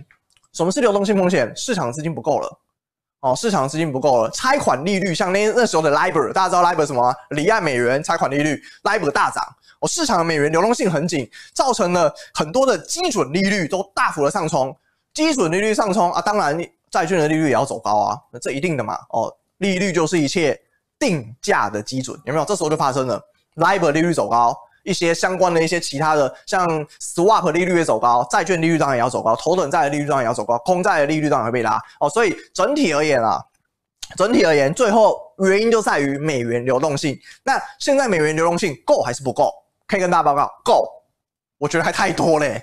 什么是流动性风险？市场资金不够了哦，市场资金不够了。拆款利率像那那时候的 LIBOR，大家知道 LIBOR 什么？离岸美元拆款利率 LIBOR 大涨哦，市场的美元流动性很紧，造成了很多的基准利率都大幅的上冲。基准利率上冲啊，当然债券的利率也要走高啊，那这一定的嘛。哦，利率就是一切定价的基准，有没有？这时候就发生了，LIBOR 利率走高。一些相关的一些其他的，像 swap 利率也走高，债券利率当然也要走高，头等债的利率当然也要走高，空债的利率当然会被拉哦。所以整体而言啊，整体而言，最后原因就在于美元流动性。那现在美元流动性够还是不够？可以跟大家报告，够。我觉得还太多嘞，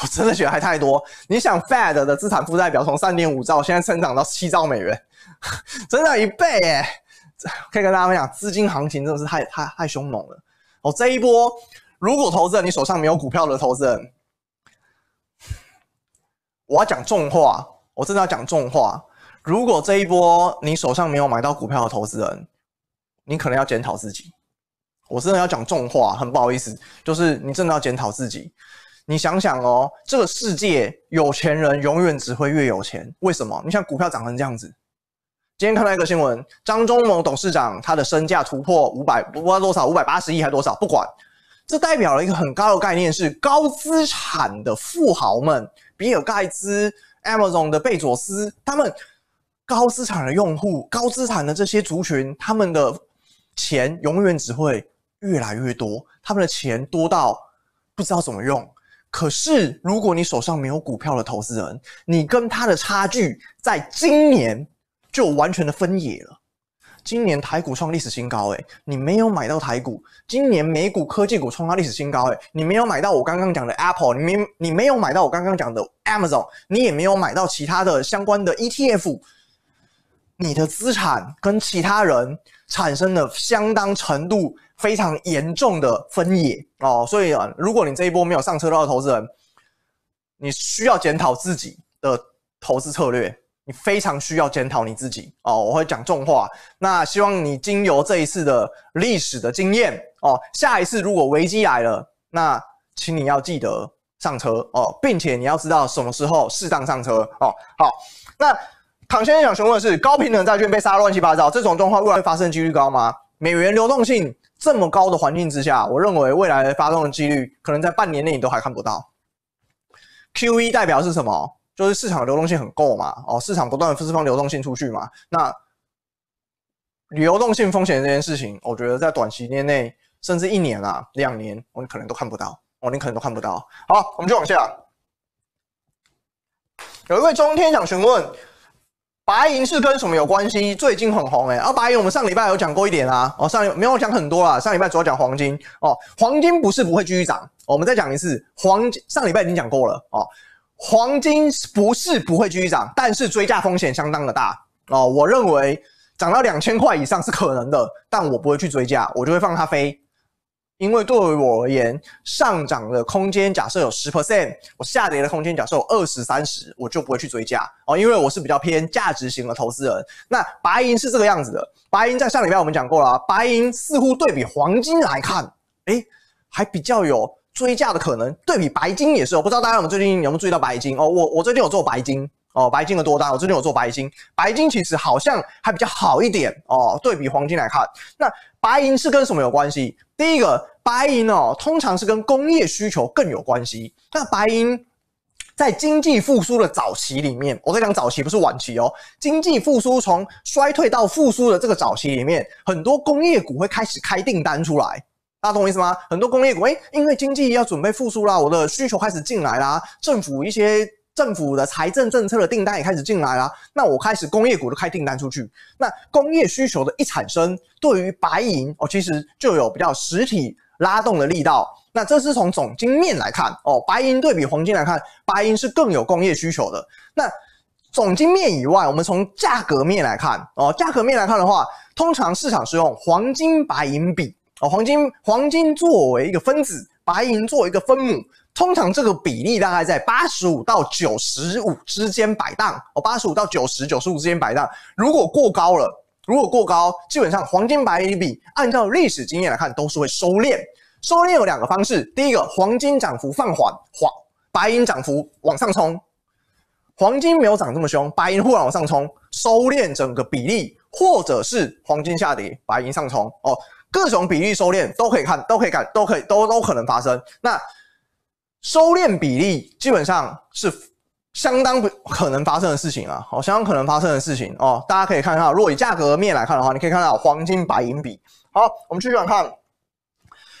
我真的觉得还太多。你想，Fed 的资产负债表从三点五兆现在增长到七兆美元，*laughs* 增长一倍诶。可以跟大家分享，资金行情真的是太太太凶猛了。哦，这一波，如果投资人你手上没有股票的投资人，我要讲重话，我真的要讲重话。如果这一波你手上没有买到股票的投资人，你可能要检讨自己。我真的要讲重话，很不好意思，就是你真的要检讨自己。你想想哦，这个世界有钱人永远只会越有钱，为什么？你像股票涨成这样子。今天看到一个新闻，张忠谋董事长他的身价突破五百，不知道多少，五百八十亿还多少，不管，这代表了一个很高的概念，是高资产的富豪们，比尔盖茨、Amazon 的贝佐斯，他们高资产的用户，高资产的这些族群，他们的钱永远只会越来越多，他们的钱多到不知道怎么用。可是，如果你手上没有股票的投资人，你跟他的差距在今年。就完全的分野了。今年台股创历史新高，诶，你没有买到台股。今年美股科技股创下历史新高，诶，你没有买到我刚刚讲的 Apple，你没你没有买到我刚刚讲的 Amazon，你也没有买到其他的相关的 ETF。你的资产跟其他人产生了相当程度非常严重的分野哦。所以啊，如果你这一波没有上车到的投资人，你需要检讨自己的投资策略。非常需要检讨你自己哦，我会讲重话。那希望你经由这一次的历史的经验哦，下一次如果危机来了，那请你要记得上车哦，并且你要知道什么时候适当上车哦。好，那唐先生想询问的是，高评等债券被杀乱七八糟，这种状况未来会发生几率高吗？美元流动性这么高的环境之下，我认为未来发动的几率可能在半年内你都还看不到。QE 代表是什么？就是市场流动性很够嘛，哦，市场不断释放流动性出去嘛，那流动性风险这件事情，我觉得在短期间内，甚至一年啊、两年，我们可能都看不到，哦，你可能都看不到。好，我们就往下。有一位中天想询问，白银是跟什么有关系？最近很红诶、欸，啊，白银我们上礼拜有讲过一点啊，哦，上没有讲很多啦，上礼拜主要讲黄金哦，黄金不是不会继续涨，我们再讲一次，黄金上礼拜已经讲过了哦。黄金不是不会继续涨，但是追价风险相当的大哦。我认为涨到两千块以上是可能的，但我不会去追价，我就会放它飞。因为对于我而言，上涨的空间假设有十 percent，我下跌的空间假设有二十三十，我就不会去追价哦。因为我是比较偏价值型的投资人。那白银是这个样子的，白银在上礼拜我们讲过了，白银似乎对比黄金来看，诶，还比较有。追价的可能，对比白金也是，我不知道大家有没有最近有没有注意到白金哦？我我最近有做白金哦，白金的多单，我最近有做白金，白金其实好像还比较好一点哦，对比黄金来看，那白银是跟什么有关系？第一个，白银哦，通常是跟工业需求更有关系。那白银在经济复苏的早期里面，我在讲早期不是晚期哦，经济复苏从衰退到复苏的这个早期里面，很多工业股会开始开订单出来。大家懂我意思吗？很多工业股，诶，因为经济要准备复苏啦，我的需求开始进来啦，政府一些政府的财政政策的订单也开始进来啦，那我开始工业股都开订单出去，那工业需求的一产生，对于白银哦，其实就有比较实体拉动的力道。那这是从总经面来看哦，白银对比黄金来看，白银是更有工业需求的。那总经面以外，我们从价格面来看哦，价格面来看的话，通常市场是用黄金白银比。哦，黄金黄金作为一个分子，白银作为一个分母，通常这个比例大概在八十五到九十五之间摆荡。哦，八十五到九十九十五之间摆荡。如果过高了，如果过高，基本上黄金白银比按照历史经验来看都是会收敛。收敛有两个方式，第一个黄金涨幅放缓，黄白银涨幅往上冲。黄金没有涨这么凶，白银忽然往上冲，收敛整个比例，或者是黄金下跌，白银上冲。哦。各种比例收敛都可以看，都可以看，都可以都都可能发生。那收敛比例基本上是相当不可能发生的事情啊，好，相当可能发生的事情哦。大家可以看到，如果以价格面来看的话，你可以看到黄金白银比。好，我们继续往看。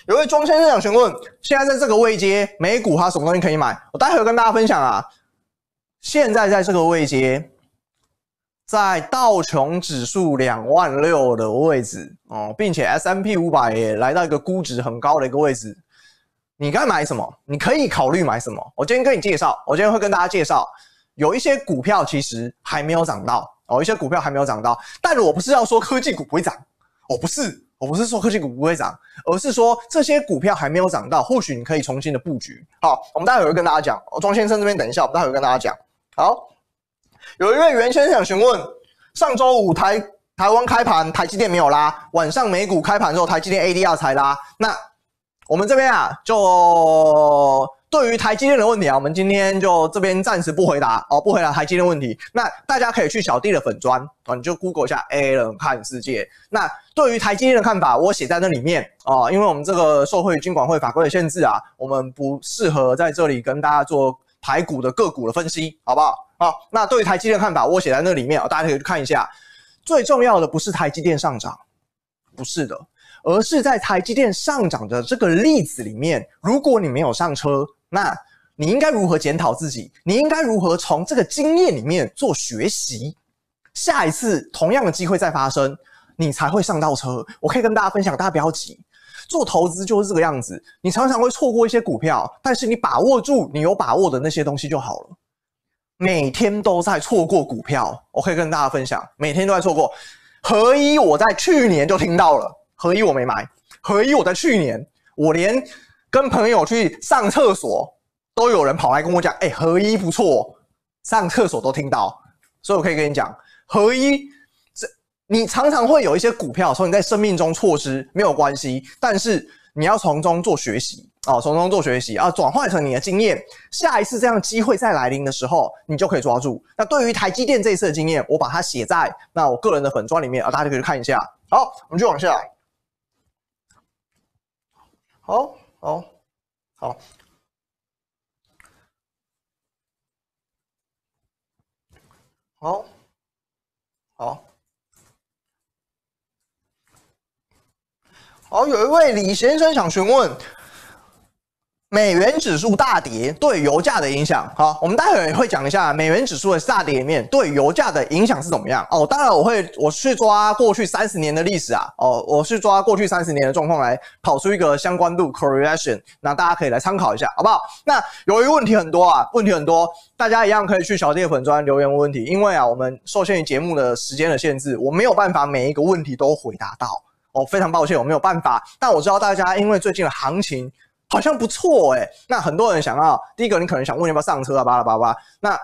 有位庄先生想询问，现在在这个位阶，美股它什么东西可以买？我待会儿跟大家分享啊。现在在这个位阶。在道琼指数两万六的位置哦，并且 S M P 五百也来到一个估值很高的一个位置，你该买什么？你可以考虑买什么？我今天跟你介绍，我今天会跟大家介绍，有一些股票其实还没有涨到哦，一些股票还没有涨到，但我不是要说科技股不会涨，我不是，我不是说科技股不会涨，而是说这些股票还没有涨到，或许你可以重新的布局。好，我们待会儿会跟大家讲，庄先生这边等一下，我待会儿会跟大家讲。好。有一位原先想询问：上周五台台湾开盘，台积电没有拉，晚上美股开盘之后，台积电 ADR 才拉。那我们这边啊，就对于台积电的问题啊，我们今天就这边暂时不回答哦，不回答台积电问题。那大家可以去小弟的粉专啊，你就 Google 一下 Alan 看世界。那对于台积电的看法，我写在那里面啊，因为我们这个受惠于金管会法规的限制啊，我们不适合在这里跟大家做台股的个股的分析，好不好？好，那对于台积电的看法，我写在那里面啊，大家可以去看一下。最重要的不是台积电上涨，不是的，而是在台积电上涨的这个例子里面，如果你没有上车，那你应该如何检讨自己？你应该如何从这个经验里面做学习？下一次同样的机会再发生，你才会上到车。我可以跟大家分享，大家不要急，做投资就是这个样子。你常常会错过一些股票，但是你把握住你有把握的那些东西就好了。每天都在错过股票，我可以跟大家分享，每天都在错过。合一我在去年就听到了，合一我没买，合一我在去年，我连跟朋友去上厕所都有人跑来跟我讲，哎、合一不错，上厕所都听到，所以我可以跟你讲，合一你常常会有一些股票从你在生命中错失没有关系，但是你要从中做学习。啊，从中做学习啊，转换成你的经验，下一次这样机会再来临的时候，你就可以抓住。那对于台积电这一次的经验，我把它写在那我个人的粉专里面啊，大家可以去看一下。好，我们就往下。好，好，好，好，好，好，有一位李先生想询问。美元指数大跌对油价的影响，好，我们待会会讲一下美元指数的大跌里面对油价的影响是怎么样哦。当然我会我去抓过去三十年的历史啊，哦，我去抓过去三十年的状况来跑出一个相关度 correlation，那大家可以来参考一下，好不好？那由于问题很多啊，问题很多，大家一样可以去小弟粉专留言问问题，因为啊，我们受限于节目的时间的限制，我没有办法每一个问题都回答到，哦，非常抱歉，我没有办法。但我知道大家因为最近的行情。好像不错诶，那很多人想要，第一个你可能想问要不要上车啊，巴拉巴拉。那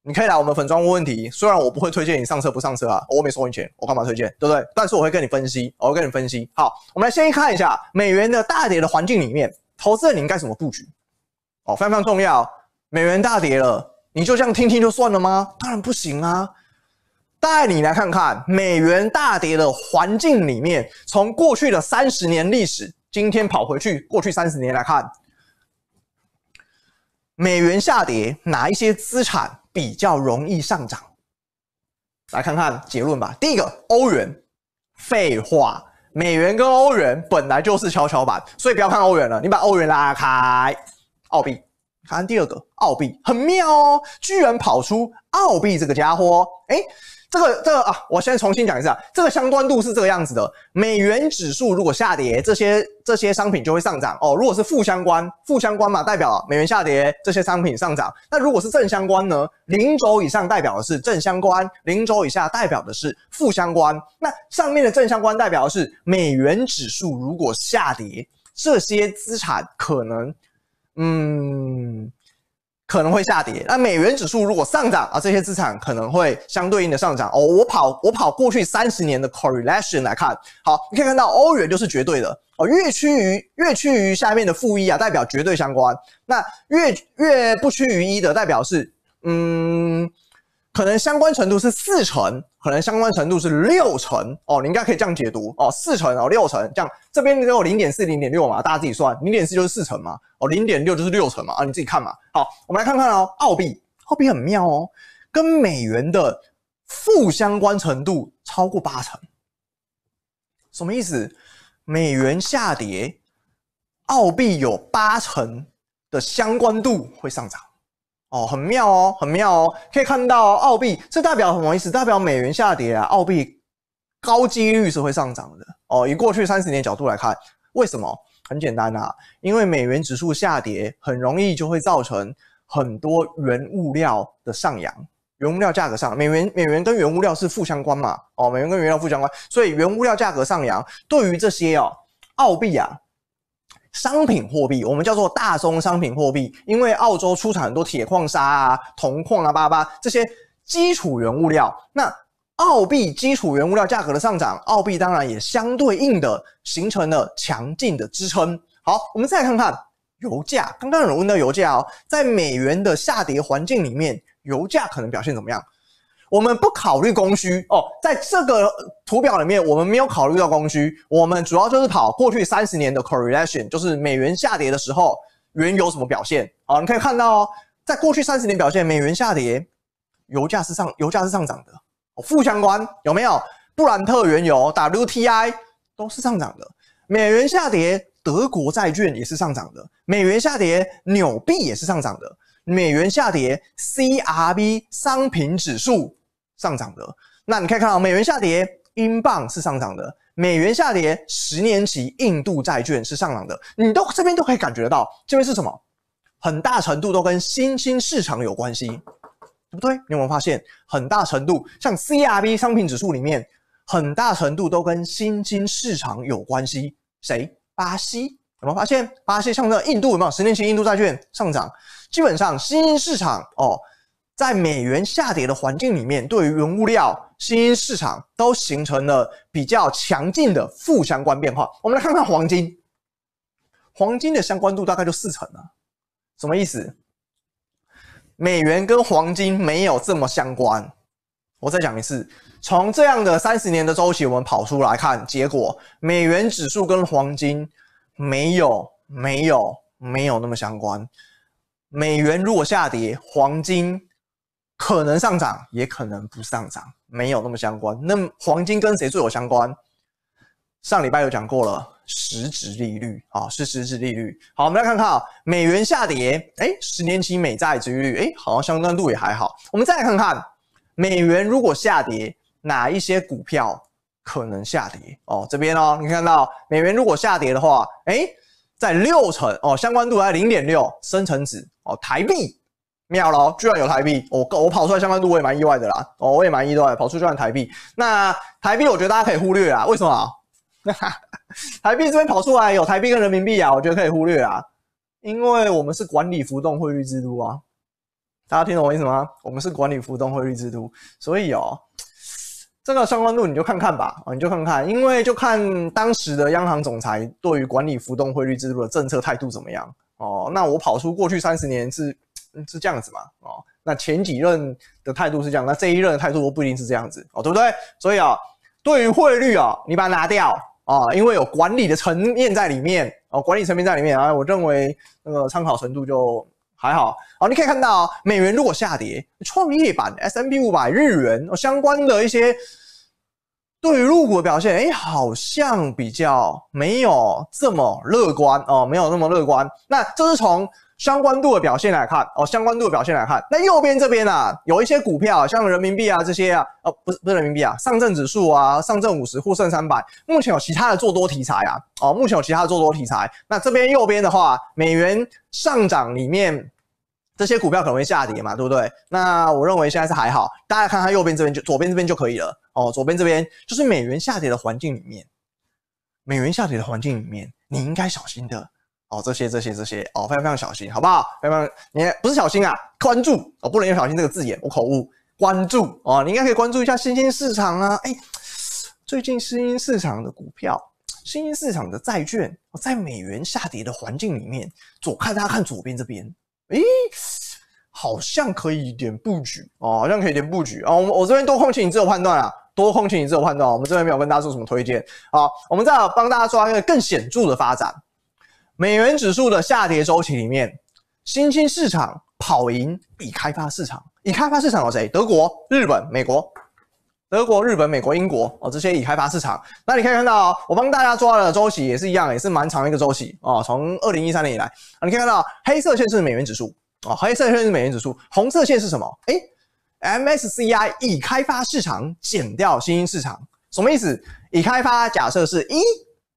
你可以来我们粉专问问题，虽然我不会推荐你上车不上车啊，我没收你钱，我干嘛推荐，对不对？但是我会跟你分析，我会跟你分析。好，我们来先看一下美元的大跌的环境里面，投资人你应该怎么布局？哦，非常非常重要。美元大跌了，你就这样听听就算了吗？当然不行啊！带你来看看美元大跌的环境里面，从过去的三十年历史。今天跑回去，过去三十年来看，美元下跌，哪一些资产比较容易上涨？来看看结论吧。第一个，欧元。废话，美元跟欧元本来就是跷跷板，所以不要看欧元了。你把欧元拉开，澳币。看第二个，澳币很妙哦，居然跑出澳币这个家伙，诶这个这个啊，我先重新讲一下，这个相关度是这个样子的。美元指数如果下跌，这些这些商品就会上涨哦。如果是负相关，负相关嘛，代表美元下跌，这些商品上涨。那如果是正相关呢？零轴以上代表的是正相关，零轴以下代表的是负相关。那上面的正相关代表的是美元指数如果下跌，这些资产可能，嗯。可能会下跌，那美元指数如果上涨啊，这些资产可能会相对应的上涨哦。我跑我跑过去三十年的 correlation 来看，好，你可以看到欧元就是绝对的哦，越趋于越趋于下面的负一啊，代表绝对相关。那越越不趋于一的，代表是嗯可能相关程度是四成，可能相关程度是六成。哦，你应该可以这样解读。哦，四成哦，六成。这样，这边只有零点四、零点六嘛，大家自己算，零点四就是四成嘛，哦，零点六就是六成嘛，啊，你自己看嘛。好，我们来看看哦，澳币，澳币很妙哦，跟美元的负相关程度超过八成，什么意思？美元下跌，澳币有八成的相关度会上涨。哦，很妙哦，很妙哦，可以看到澳币，这代表什么意思？代表美元下跌啊，澳币高几率是会上涨的哦。以过去三十年角度来看，为什么？很简单啊，因为美元指数下跌，很容易就会造成很多原物料的上扬，原物料价格上，美元美元跟原物料是负相关嘛？哦，美元跟原料负相关，所以原物料价格上扬，对于这些哦，澳币啊。商品货币，我们叫做大宗商品货币，因为澳洲出产很多铁矿砂啊、铜矿啊、巴巴这些基础原物料。那澳币基础原物料价格的上涨，澳币当然也相对应的形成了强劲的支撑。好，我们再来看看油价。刚刚有问到油价哦，在美元的下跌环境里面，油价可能表现怎么样？我们不考虑供需哦，在这个图表里面，我们没有考虑到供需，我们主要就是跑过去三十年的 correlation，就是美元下跌的时候，原油什么表现？好，你可以看到哦，在过去三十年表现，美元下跌，油价是上，油价是上涨的，负相关有没有？布兰特原油 WTI 都是上涨的，美元下跌，德国债券也是上涨的，美元下跌，纽币也是上涨的，美元下跌，CRB 商品指数。上涨的，那你可以看到美元下跌，英镑是上涨的；美元下跌，十年期印度债券是上涨的。你都这边都可以感觉得到，这边是什么？很大程度都跟新兴市场有关系，对不对？你有没有发现，很大程度像 CRB 商品指数里面，很大程度都跟新兴市场有关系。谁？巴西？有没有发现？巴西像这印度有没有？十年期印度债券上涨，基本上新兴市场哦。在美元下跌的环境里面，对于原物料、新兴市场都形成了比较强劲的负相关变化。我们来看看黄金，黄金的相关度大概就四成了。什么意思？美元跟黄金没有这么相关。我再讲一次，从这样的三十年的周期，我们跑出来看，结果美元指数跟黄金没有、没有、没有那么相关。美元如果下跌，黄金。可能上涨，也可能不上涨，没有那么相关。那黄金跟谁最有相关？上礼拜有讲过了，实质利率啊，是实质利率。好，我们来看看啊，美元下跌，诶、十年期美债殖利率，诶、好像相关度也还好。我们再来看看，美元如果下跌，哪一些股票可能下跌？哦，这边哦，你看到美元如果下跌的话，诶、在六成哦，相关度在零点六，深成指哦，台币。妙了，居然有台币，我我跑出来相关度我也蛮意外的啦，哦，我也蛮意外，跑出居然台币。那台币我觉得大家可以忽略啊，为什么？*laughs* 台币这边跑出来有台币跟人民币啊，我觉得可以忽略啊，因为我们是管理浮动汇率制度啊，大家听懂我意思吗？我们是管理浮动汇率制度，所以哦，这个相关度你就看看吧，哦你就看看，因为就看当时的央行总裁对于管理浮动汇率制度的政策态度怎么样哦。那我跑出过去三十年是。是这样子嘛？哦，那前几任的态度是这样，那这一任的态度都不一定是这样子哦，对不对？所以啊，对于汇率啊，你把它拿掉啊，因为有管理的层面在里面哦，管理层面在里面啊，我认为那个参考程度就还好。好，你可以看到，美元如果下跌，创业板 S&P 500日元哦相关的一些对于入股的表现，哎，好像比较没有这么乐观哦，没有那么乐观。那这是从。相关度的表现来看，哦，相关度的表现来看，那右边这边啊，有一些股票，像人民币啊这些啊，哦，不是不是人民币啊，上证指数啊，上证五十、沪深三百，目前有其他的做多题材啊，哦，目前有其他的做多题材。那这边右边的话，美元上涨里面，这些股票可能会下跌嘛，对不对？那我认为现在是还好，大家看看右边这边就左边这边就可以了，哦，左边这边就是美元下跌的环境里面，美元下跌的环境里面，你应该小心的。哦，这些这些这些哦，非常非常小心，好不好？非常，你不是小心啊，关注哦，不能用小心这个字眼，我口误。关注哦，你应该可以关注一下新兴市场啊，哎，最近新兴市场的股票、新兴市场的债券，在美元下跌的环境里面，左看大家看左边这边，诶，好像可以点布局哦，好像可以点布局啊。我我这边多空请你自由判断啊，多空请你自由判断。我们这边没有跟大家做什么推荐好，我们再帮大家抓一个更显著的发展。美元指数的下跌周期里面，新兴市场跑赢已开发市场。已开发市场有谁？德国、日本、美国。德国、日本、美国、英国哦，这些已开发市场。那你可以看到，我帮大家抓的周期也是一样，也是蛮长的一个周期哦。从二零一三年以来啊，你可以看到黑色线是美元指数哦，黑色线是美元指数，红色线是什么？诶 MSCI 已开发市场减掉新兴市场，什么意思？已开发假设是一，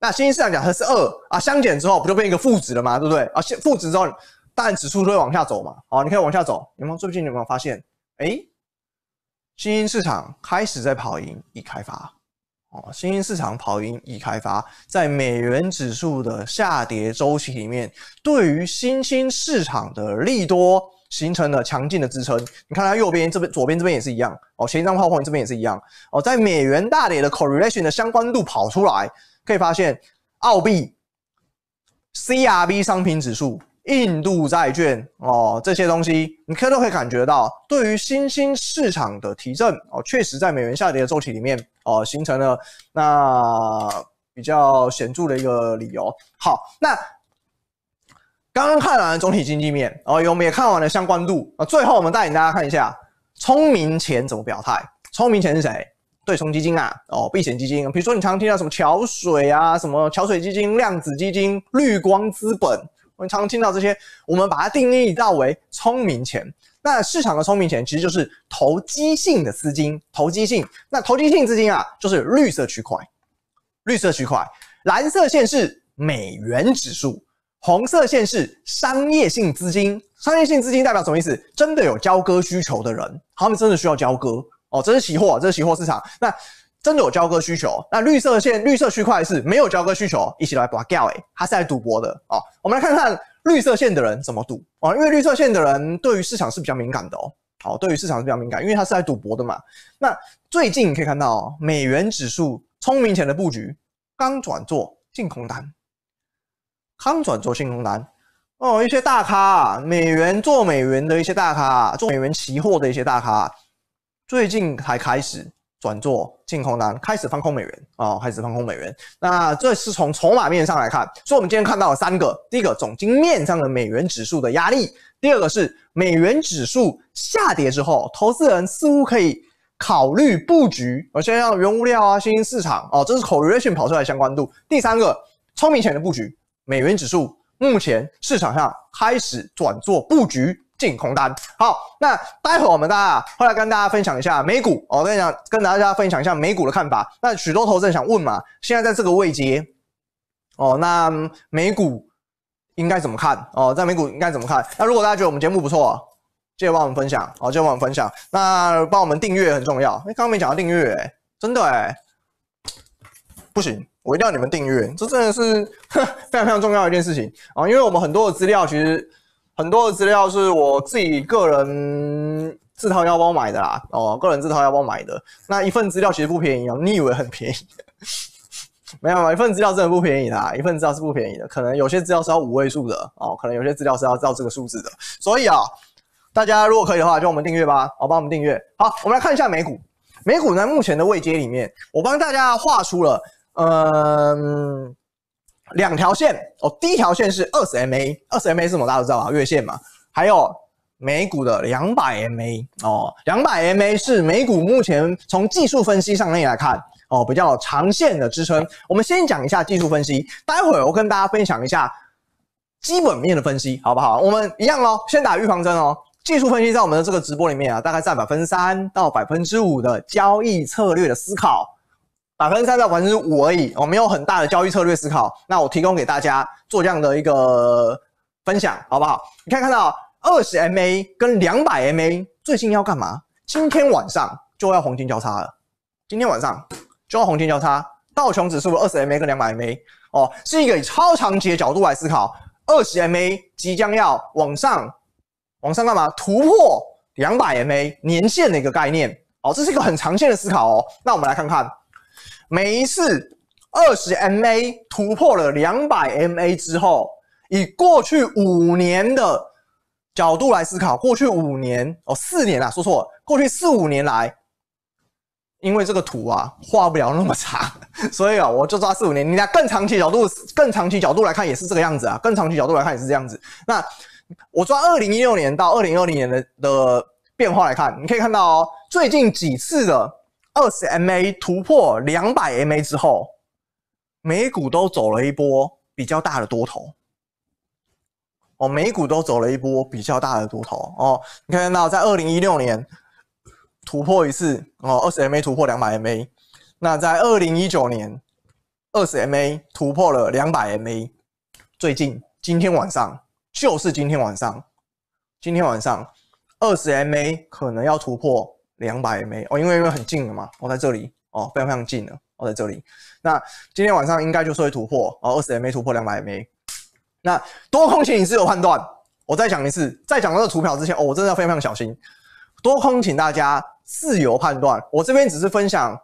那新兴市场假设是二啊，相减之后不就变一个负值了吗？对不对？啊，负值之后，当然指数都会往下走嘛。哦，你可以往下走，有没有？最近有没有发现？诶新兴市场开始在跑赢已开发，哦，新兴市场跑赢已开发，在美元指数的下跌周期里面，对于新兴市场的利多形成了强劲的支撑。你看它右边这边、左边这边也是一样，哦，前一张泡泡这边也是一样，哦，在美元大跌的 correlation 的相关度跑出来，可以发现澳币 CRB 商品指数。印度债券哦，这些东西你可都可以感觉到，对于新兴市场的提振哦，确实在美元下跌的周期里面哦，形成了那比较显著的一个理由。好，那刚刚看完了总体经济面哦，我们也看完了相关度啊，最后我们带领大家看一下聪明钱怎么表态。聪明钱是谁？对冲基金啊，哦，避险基金，比如说你常常听到什么桥水啊，什么桥水基金、量子基金、绿光资本。我们常常听到这些，我们把它定义到为聪明钱。那市场的聪明钱其实就是投机性的资金，投机性。那投机性资金啊，就是绿色区块，绿色区块。蓝色线是美元指数，红色线是商业性资金。商业性资金代表什么意思？真的有交割需求的人，他们真的需要交割哦。这是期货，这是期货市场。那真的有交割需求，那绿色线绿色区块是没有交割需求，一起来把它掉诶，它是来赌博的哦。我们来看看绿色线的人怎么赌哦，因为绿色线的人对于市场是比较敏感的哦。好，对于市场是比较敏感，因为它是来赌博的嘛。那最近可以看到美元指数聪明钱的布局刚转做净空单，刚转做净空单哦，一些大咖，美元做美元的一些大咖，做美元期货的一些大咖，最近才开始。转做净空单，开始放空美元啊、哦，开始放空美元。那这是从筹码面上来看，所以我们今天看到了三个：第一个，总经面上的美元指数的压力；第二个是美元指数下跌之后，投资人似乎可以考虑布局，而且像原物料啊、新兴市场哦，这是 correlation 跑出来的相关度。第三个，聪明钱的布局，美元指数目前市场上开始转做布局。净空单，好，那待会我们大家会来跟大家分享一下美股哦，跟你讲跟大家分享一下美股的看法。那许多投资人想问嘛，现在在这个位阶哦，那美股应该怎么看哦？在美股应该怎么看？那如果大家觉得我们节目不错，记得帮我们分享哦，记得帮我们分享。那帮我们订阅很重要，哎，刚刚没讲到订阅，哎，真的哎，不行，我一定要你们订阅，这真的是 *laughs* 非常非常重要的一件事情啊，因为我们很多的资料其实。很多的资料是我自己个人自掏腰包买的啦，哦，个人自掏腰包买的。那一份资料其实不便宜哦，你以为很便宜？*laughs* 没有，一份资料真的不便宜啦，一份资料是不便宜的，可能有些资料是要五位数的哦，可能有些资料是要照这个数字的。所以啊，大家如果可以的话，就我们订阅吧，好，帮我们订阅。好，我们来看一下美股。美股呢，目前的位阶里面，我帮大家画出了，嗯。两条线哦，第一条线是二十 MA，二十 MA 是什么？大家都知道吧，月线嘛。还有美股的两百 MA 哦，两百 MA 是美股目前从技术分析上面来看哦，比较长线的支撑。我们先讲一下技术分析，待会儿我跟大家分享一下基本面的分析，好不好？我们一样哦，先打预防针哦。技术分析在我们的这个直播里面啊，大概占百分之三到百分之五的交易策略的思考。百分之三到百分之五而已，我没有很大的交易策略思考。那我提供给大家做这样的一个分享，好不好？你可以看到二十 MA 跟两百 MA 最近要干嘛？今天晚上就要黄金交叉了。今天晚上就要黄金交叉。道琼指数二十 MA 跟两百 MA 哦，是一个以超长期的角度来思考。二十 MA 即将要往上，往上干嘛？突破两百 MA 年线的一个概念哦，这是一个很长线的思考哦。那我们来看看。每一次二十 MA 突破了两百 MA 之后，以过去五年的角度来思考，过去五年哦，四年啊，说错了，过去四五年来，因为这个图啊画不了那么长，*laughs* 所以啊，我就抓四五年。你在更长期角度、更长期角度来看，也是这个样子啊。更长期角度来看也是这样子。那我抓二零一六年到二零二零年的的变化来看，你可以看到哦，最近几次的二十 MA 突破两百 MA 之后，美股都走了一波比较大的多头。哦，美股都走了一波比较大的多头哦。你看到，在二零一六年。突破一次哦，二十 MA 突破两百 MA，那在二零一九年，二十 MA 突破了两百 MA，最近今天晚上就是今天晚上，今天晚上二十 MA 可能要突破两百 m 哦，因为因为很近了嘛，我在这里哦，非常非常近了，我在这里，那今天晚上应该就是会突破哦，二十 MA 突破两百 MA，那多空请你自由判断，我再讲一次，在讲到这个图表之前哦，我真的要非常非常小心，多空请大家。自由判断，我这边只是分享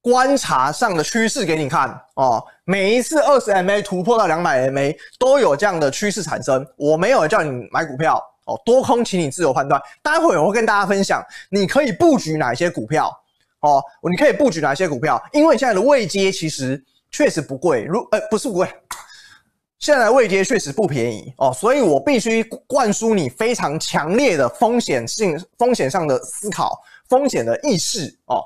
观察上的趋势给你看哦。每一次二十 MA 突破到两百 MA 都有这样的趋势产生。我没有叫你买股票哦，多空请你自由判断。待会我会跟大家分享，你可以布局哪一些股票哦，你可以布局哪些股票，因为现在的位阶其实确实不贵，如呃不是不贵。现在的位阶确实不便宜哦，所以我必须灌输你非常强烈的风险性、风险上的思考、风险的意识哦。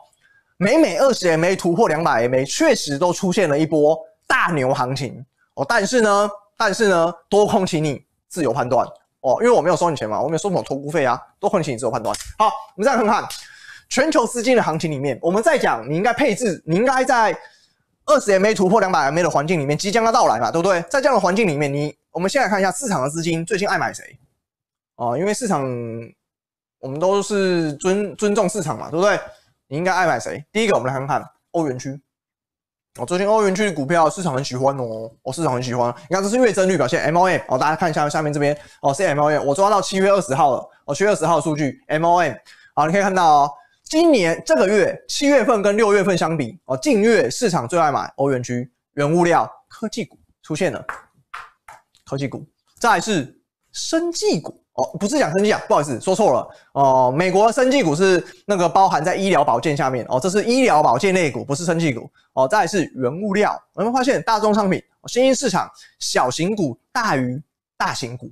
每每二十 MA 突破两百 MA，确实都出现了一波大牛行情哦。但是呢，但是呢，多空请你自由判断哦，因为我没有收你钱嘛，我没有收什么投顾费啊。多空请你自由判断。好，我们再来看看全球资金的行情里面，我们再讲，你应该配置，你应该在。二十 MA 突破两百 MA 的环境里面即将要到来嘛，对不对？在这样的环境里面，你我们先来看一下市场的资金最近爱买谁？哦，因为市场我们都是尊尊重市场嘛，对不对？你应该爱买谁？第一个，我们来看看欧元区。哦，最近欧元区的股票市场很喜欢哦，哦，市场很喜欢。你看这是月增率表现，MOM 哦，大家看一下下面这边。哦，是 MOM，我抓到七月二十号了，哦，七月二十号数据，MOM，好，你可以看到哦。今年这个月七月份跟六月份相比哦，近月市场最爱买欧元区原物料科技股出现了，科技股，再来是生技股哦，不是讲生技啊，不好意思说错了哦，美国的生技股是那个包含在医疗保健下面哦，这是医疗保健类股，不是生技股哦，再是原物料，我们发现大宗商品新兴市场小型股大于大型股，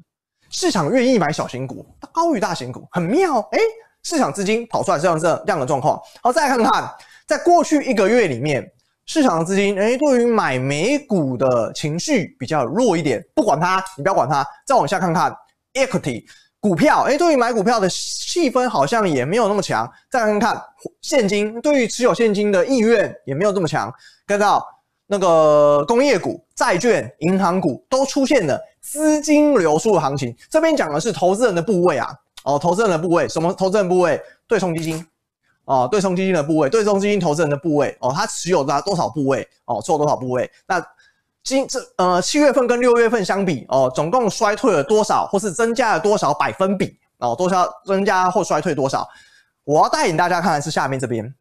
市场愿意买小型股高于大型股，很妙诶。市场资金跑出来这样这样的状况。好，再来看看，在过去一个月里面，市场的资金诶，对于买美股的情绪比较弱一点。不管它，你不要管它。再往下看看，equity 股票，诶，对于买股票的气氛好像也没有那么强。再看看现金，对于持有现金的意愿也没有这么强。看到那个工业股、债券、银行股都出现了资金流出的行情。这边讲的是投资人的部位啊。哦，投资人的部位，什么投资人部位？对冲基金，哦，对冲基金的部位，对冲基金投资人的部位，哦，他持有他多少部位？哦，做多少部位？那今这呃七月份跟六月份相比，哦，总共衰退了多少，或是增加了多少百分比？哦，多少增加或衰退多少？我要带领大家看的是下面这边，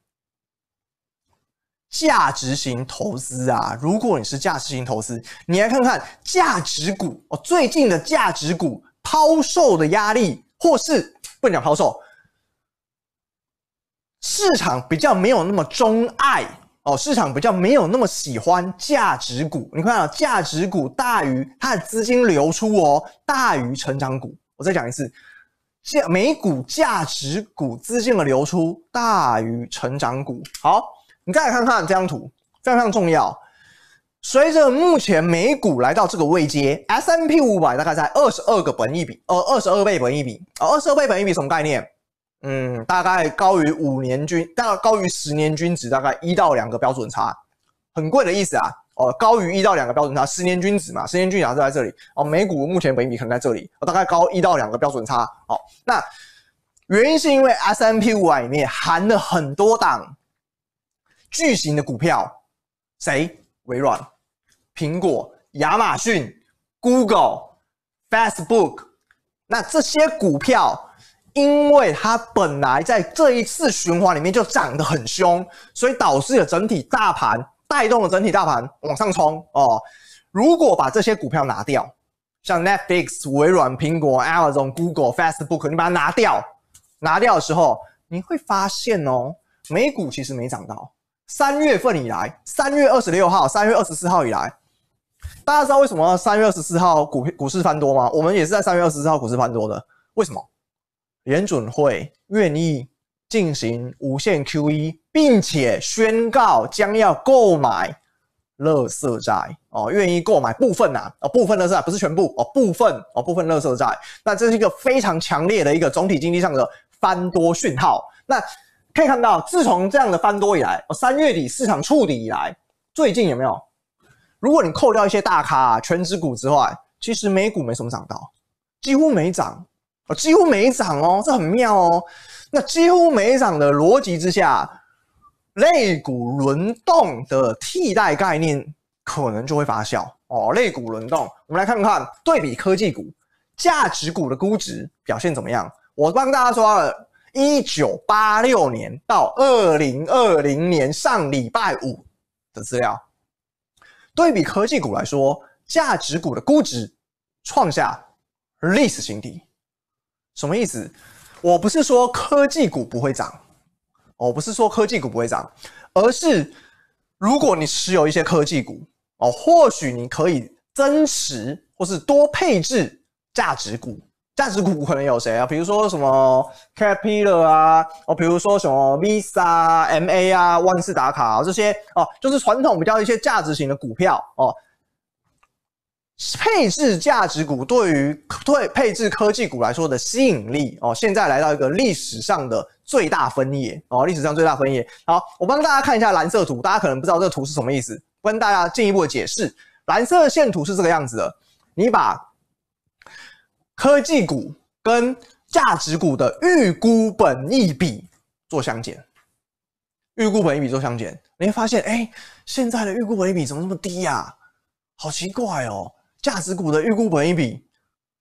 价值型投资啊，如果你是价值型投资，你来看看价值股哦，最近的价值股抛售的压力。或是不讲抛售，市场比较没有那么钟爱哦，市场比较没有那么喜欢价值股。你看啊，价值股大于它的资金流出哦，大于成长股。我再讲一次，价美股价值股资金的流出大于成长股。好，你再来看看这张图，非常非常重要。随着目前美股来到这个位阶，S M P 五百大概在二十二个本一比，呃，二十二倍本一比，呃，二十二倍本一比什么概念？嗯，大概高于五年均，大概高于十年均值，大概一到两个标准差，很贵的意思啊。哦，高于一到两个标准差，十年均值嘛，十年均值就在这里。哦，美股目前本益比可能在这里，哦，大概高一到两个标准差。哦，那原因是因为 S M P 五百里面含了很多档巨型的股票，谁？微软、苹果、亚马逊、Google、Facebook，那这些股票，因为它本来在这一次循环里面就涨得很凶，所以导致了整体大盘带动了整体大盘往上冲哦。如果把这些股票拿掉，像 Netflix、微软、苹果、Amazon、Google、Facebook，你把它拿掉，拿掉的时候，你会发现哦，美股其实没涨到。三月份以来，三月二十六号、三月二十四号以来，大家知道为什么三月二十四号股股市翻多吗？我们也是在三月二十四号股市翻多的。为什么？联准会愿意进行无限 QE，并且宣告将要购买垃圾债哦，愿意购买部分呐、啊，哦，部分垃圾债不是全部哦，部分哦，部分垃圾债。那这是一个非常强烈的一个总体经济上的翻多讯号。那可以看到，自从这样的翻多以来，三月底市场触底以来，最近有没有？如果你扣掉一些大咖、啊、权值股之外，其实美股没什么涨到，几乎没涨，哦，几乎没涨哦，这很妙哦。那几乎没涨的逻辑之下，类股轮动的替代概念可能就会发酵哦。类股轮动，我们来看看对比科技股、价值股的估值表现怎么样。我帮大家抓了。一九八六年到二零二零年上礼拜五的资料，对比科技股来说，价值股的估值创下历史新低。什么意思？我不是说科技股不会涨，我不是说科技股不会涨，而是如果你持有一些科技股哦，或许你可以增持或是多配置价值股。价值股可能有谁啊？比如说什么 Capital 啊，哦，比如说什么 Visa、MA 啊、万事达卡啊，这些哦，就是传统比较一些价值型的股票哦。配置价值股对于对配置科技股来说的吸引力哦，现在来到一个历史上的最大分野哦，历史上最大分野。好，我帮大家看一下蓝色图，大家可能不知道这个图是什么意思，跟大家进一步的解释。蓝色线图是这个样子的，你把。科技股跟价值股的预估本益比做相减，预估本益比做相减，你会发现，哎、现在的预估本益比怎么这么低呀、好奇怪哦！价值股的预估本益比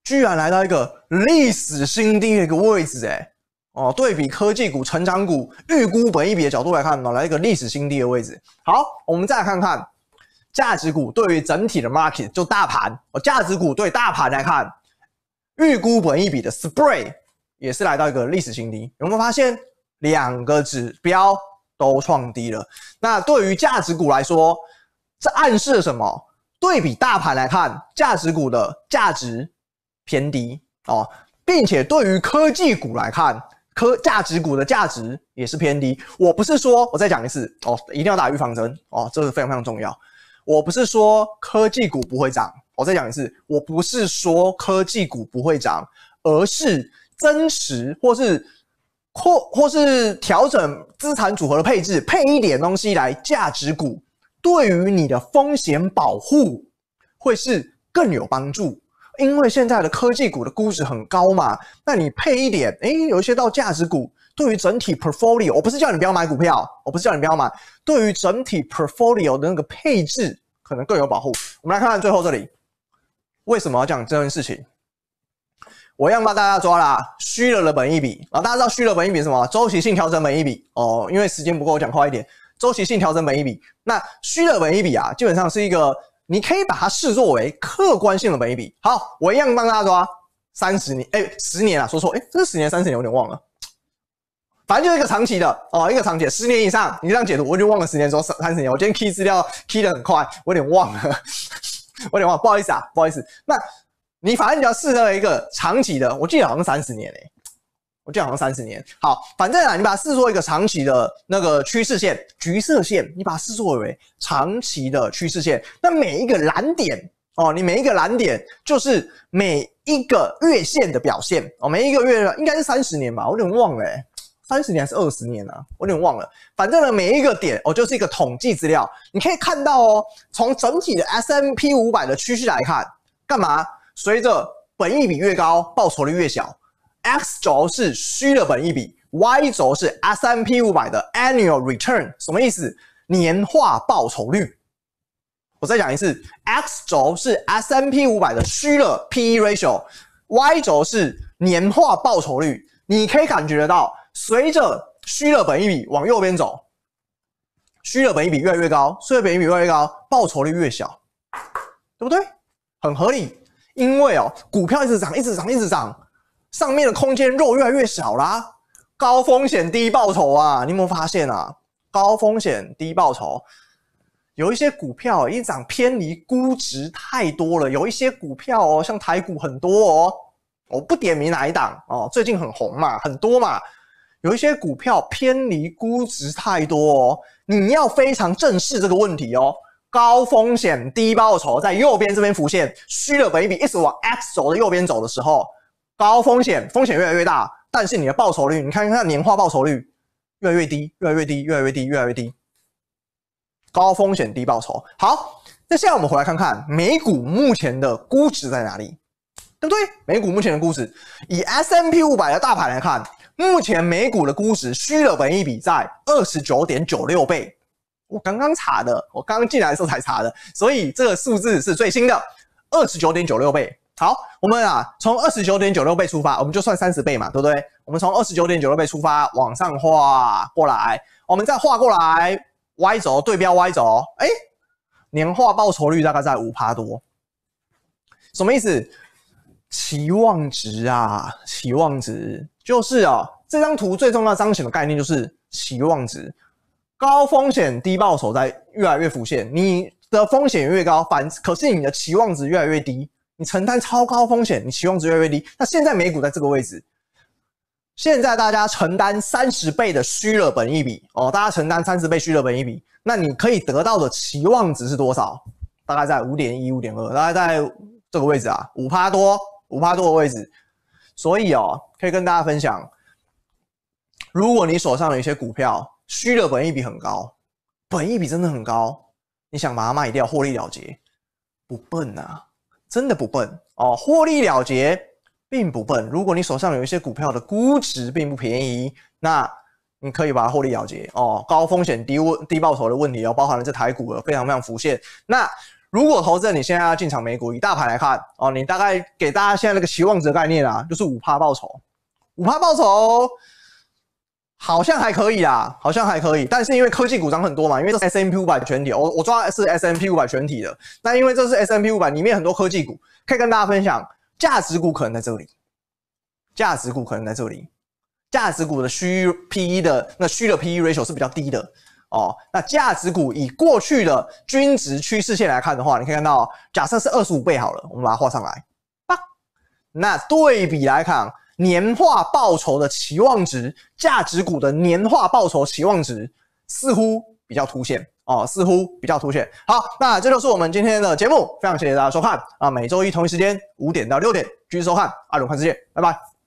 居然来到一个历史新低的一个位置，哎，哦，对比科技股、成长股预估本益比的角度来看，哦，来一个历史新低的位置。好，我们再来看看价值股对于整体的 market 就大盘，哦，价值股对大盘来看。预估本益比的 spread 也是来到一个历史新低，有没有发现两个指标都创低了？那对于价值股来说，这暗示了什么？对比大盘来看，价值股的价值偏低哦，并且对于科技股来看，科价值股的价值也是偏低。我不是说，我再讲一次哦，一定要打预防针哦，这个非常非常重要。我不是说科技股不会涨。我再讲一次，我不是说科技股不会涨，而是真实或是或或是调整资产组合的配置，配一点东西来价值股，对于你的风险保护会是更有帮助。因为现在的科技股的估值很高嘛，那你配一点，诶，有一些到价值股，对于整体 portfolio，我不是叫你不要买股票，我不是叫你不要买，对于整体 portfolio 的那个配置可能更有保护。我们来看看最后这里。为什么要讲这件事情？我要帮大家抓啦，虚了的本益比啊，大家知道虚了本益比是什么？周期性调整本益比哦。因为时间不够，我讲快一点。周期性调整本一笔，那虚的本一笔啊，基本上是一个你可以把它视作为客观性的本一笔。好，我一样帮大家抓三十年，哎，十年啊，说错，哎，这是十年、三十年，有点忘了。反正就是一个长期的哦，一个长期的，十年以上，你这样解读，我就忘了十年说三三十年。我今天 key 资料 key 得很快，我有点忘了。*laughs* 我有点忘，不好意思啊，不好意思。那你反正你要视作一个长期的，我记得好像三十年诶、我记得好像三十年。好，反正啊，你把它视作一个长期的那个趋势线，橘色线，你把它视作为长期的趋势线。那每一个蓝点哦，你每一个蓝点就是每一个月线的表现哦，每一个月应该是三十年吧，我有点忘了诶、三十年还是二十年啊？我有点忘了。反正呢，每一个点哦，就是一个统计资料。你可以看到哦，从整体的 S M P 五百的趋势来看，干嘛？随着本益比越高，报酬率越小。X 轴是虚的本益比，Y 轴是 S M P 五百的 Annual Return，什么意思？年化报酬率。我再讲一次，X 轴是 S M P 五百的虚的 PE Ratio，Y 轴是年化报酬率。你可以感觉得到。随着虚的本益比往右边走，虚的本益比越来越高，虚的本益比越来越高，报酬率越小，对不对？很合理。因为哦，股票一直涨，一直涨，一直涨，上面的空间肉越来越小啦。高风险低报酬啊，你有没有发现啊？高风险低报酬，有一些股票一涨偏离估值太多了。有一些股票哦，像台股很多哦，我不点名哪一档哦，最近很红嘛，很多嘛。有一些股票偏离估值太多哦，你要非常正视这个问题哦。高风险低报酬在右边这边浮现，虚的本益比一直往 X 轴的右边走的时候，高风险风险越来越大。但是你的报酬率，你看看年化报酬率越来越低，越来越低，越来越低，越来越低。高风险低报酬。好，那现在我们回来看看美股目前的估值在哪里，对不对？美股目前的估值，以 S M P 500的大盘来看，目前美股的估值虚的本益比在二十九点九六倍。我刚刚查的，我刚刚进来的时候才查的，所以这个数字是最新的，二十九点九六倍。好，我们啊，从二十九点九六倍出发，我们就算三十倍嘛，对不对？我们从二十九点九六倍出发，往上画过来，我们再画过来，Y 轴对标 Y 轴，哎，年化报酬率大概在五趴多，什么意思？期望值啊，期望值就是啊，这张图最重要彰显的概念就是期望值，高风险低报酬在越来越浮现，你的风险越高，反可是你的期望值越来越低。你承担超高风险，你期望值越来越低。那现在美股在这个位置，现在大家承担三十倍的虚的本益比哦，大家承担三十倍虚的本益比，那你可以得到的期望值是多少？大概在五点一、五点二，大概在这个位置啊，五趴多、五趴多的位置。所以哦，可以跟大家分享，如果你手上有一些股票虚的本益比很高，本益比真的很高，你想把它卖掉获利了结，不笨啊。真的不笨哦，获利了结并不笨。如果你手上有一些股票的估值并不便宜，那你可以把它获利了结哦。高风险低问低报酬的问题哦，包含了这台股的非常非常浮现。那如果投资人你现在要进场美股，以大盘来看哦，你大概给大家现在那个期望值的概念啊，就是五趴报酬，五趴报酬。好像还可以啦，好像还可以，但是因为科技股涨很多嘛，因为这是 S&P 500全体，我我抓的是 S&P 500全体的，那因为这是 S&P 500里面很多科技股，可以跟大家分享，价值股可能在这里，价值股可能在这里，价值股的虚 PE 的那虚的 PE ratio 是比较低的。哦，那价值股以过去的均值趋势线来看的话，你可以看到，假设是二十五倍好了，我们把它画上来，那对比来看。年化报酬的期望值，价值股的年化报酬期望值似乎比较凸显哦，似乎比较凸显。好，那这就是我们今天的节目，非常谢谢大家收看啊！每周一同一时间五点到六点继续收看阿伦看世界，拜拜。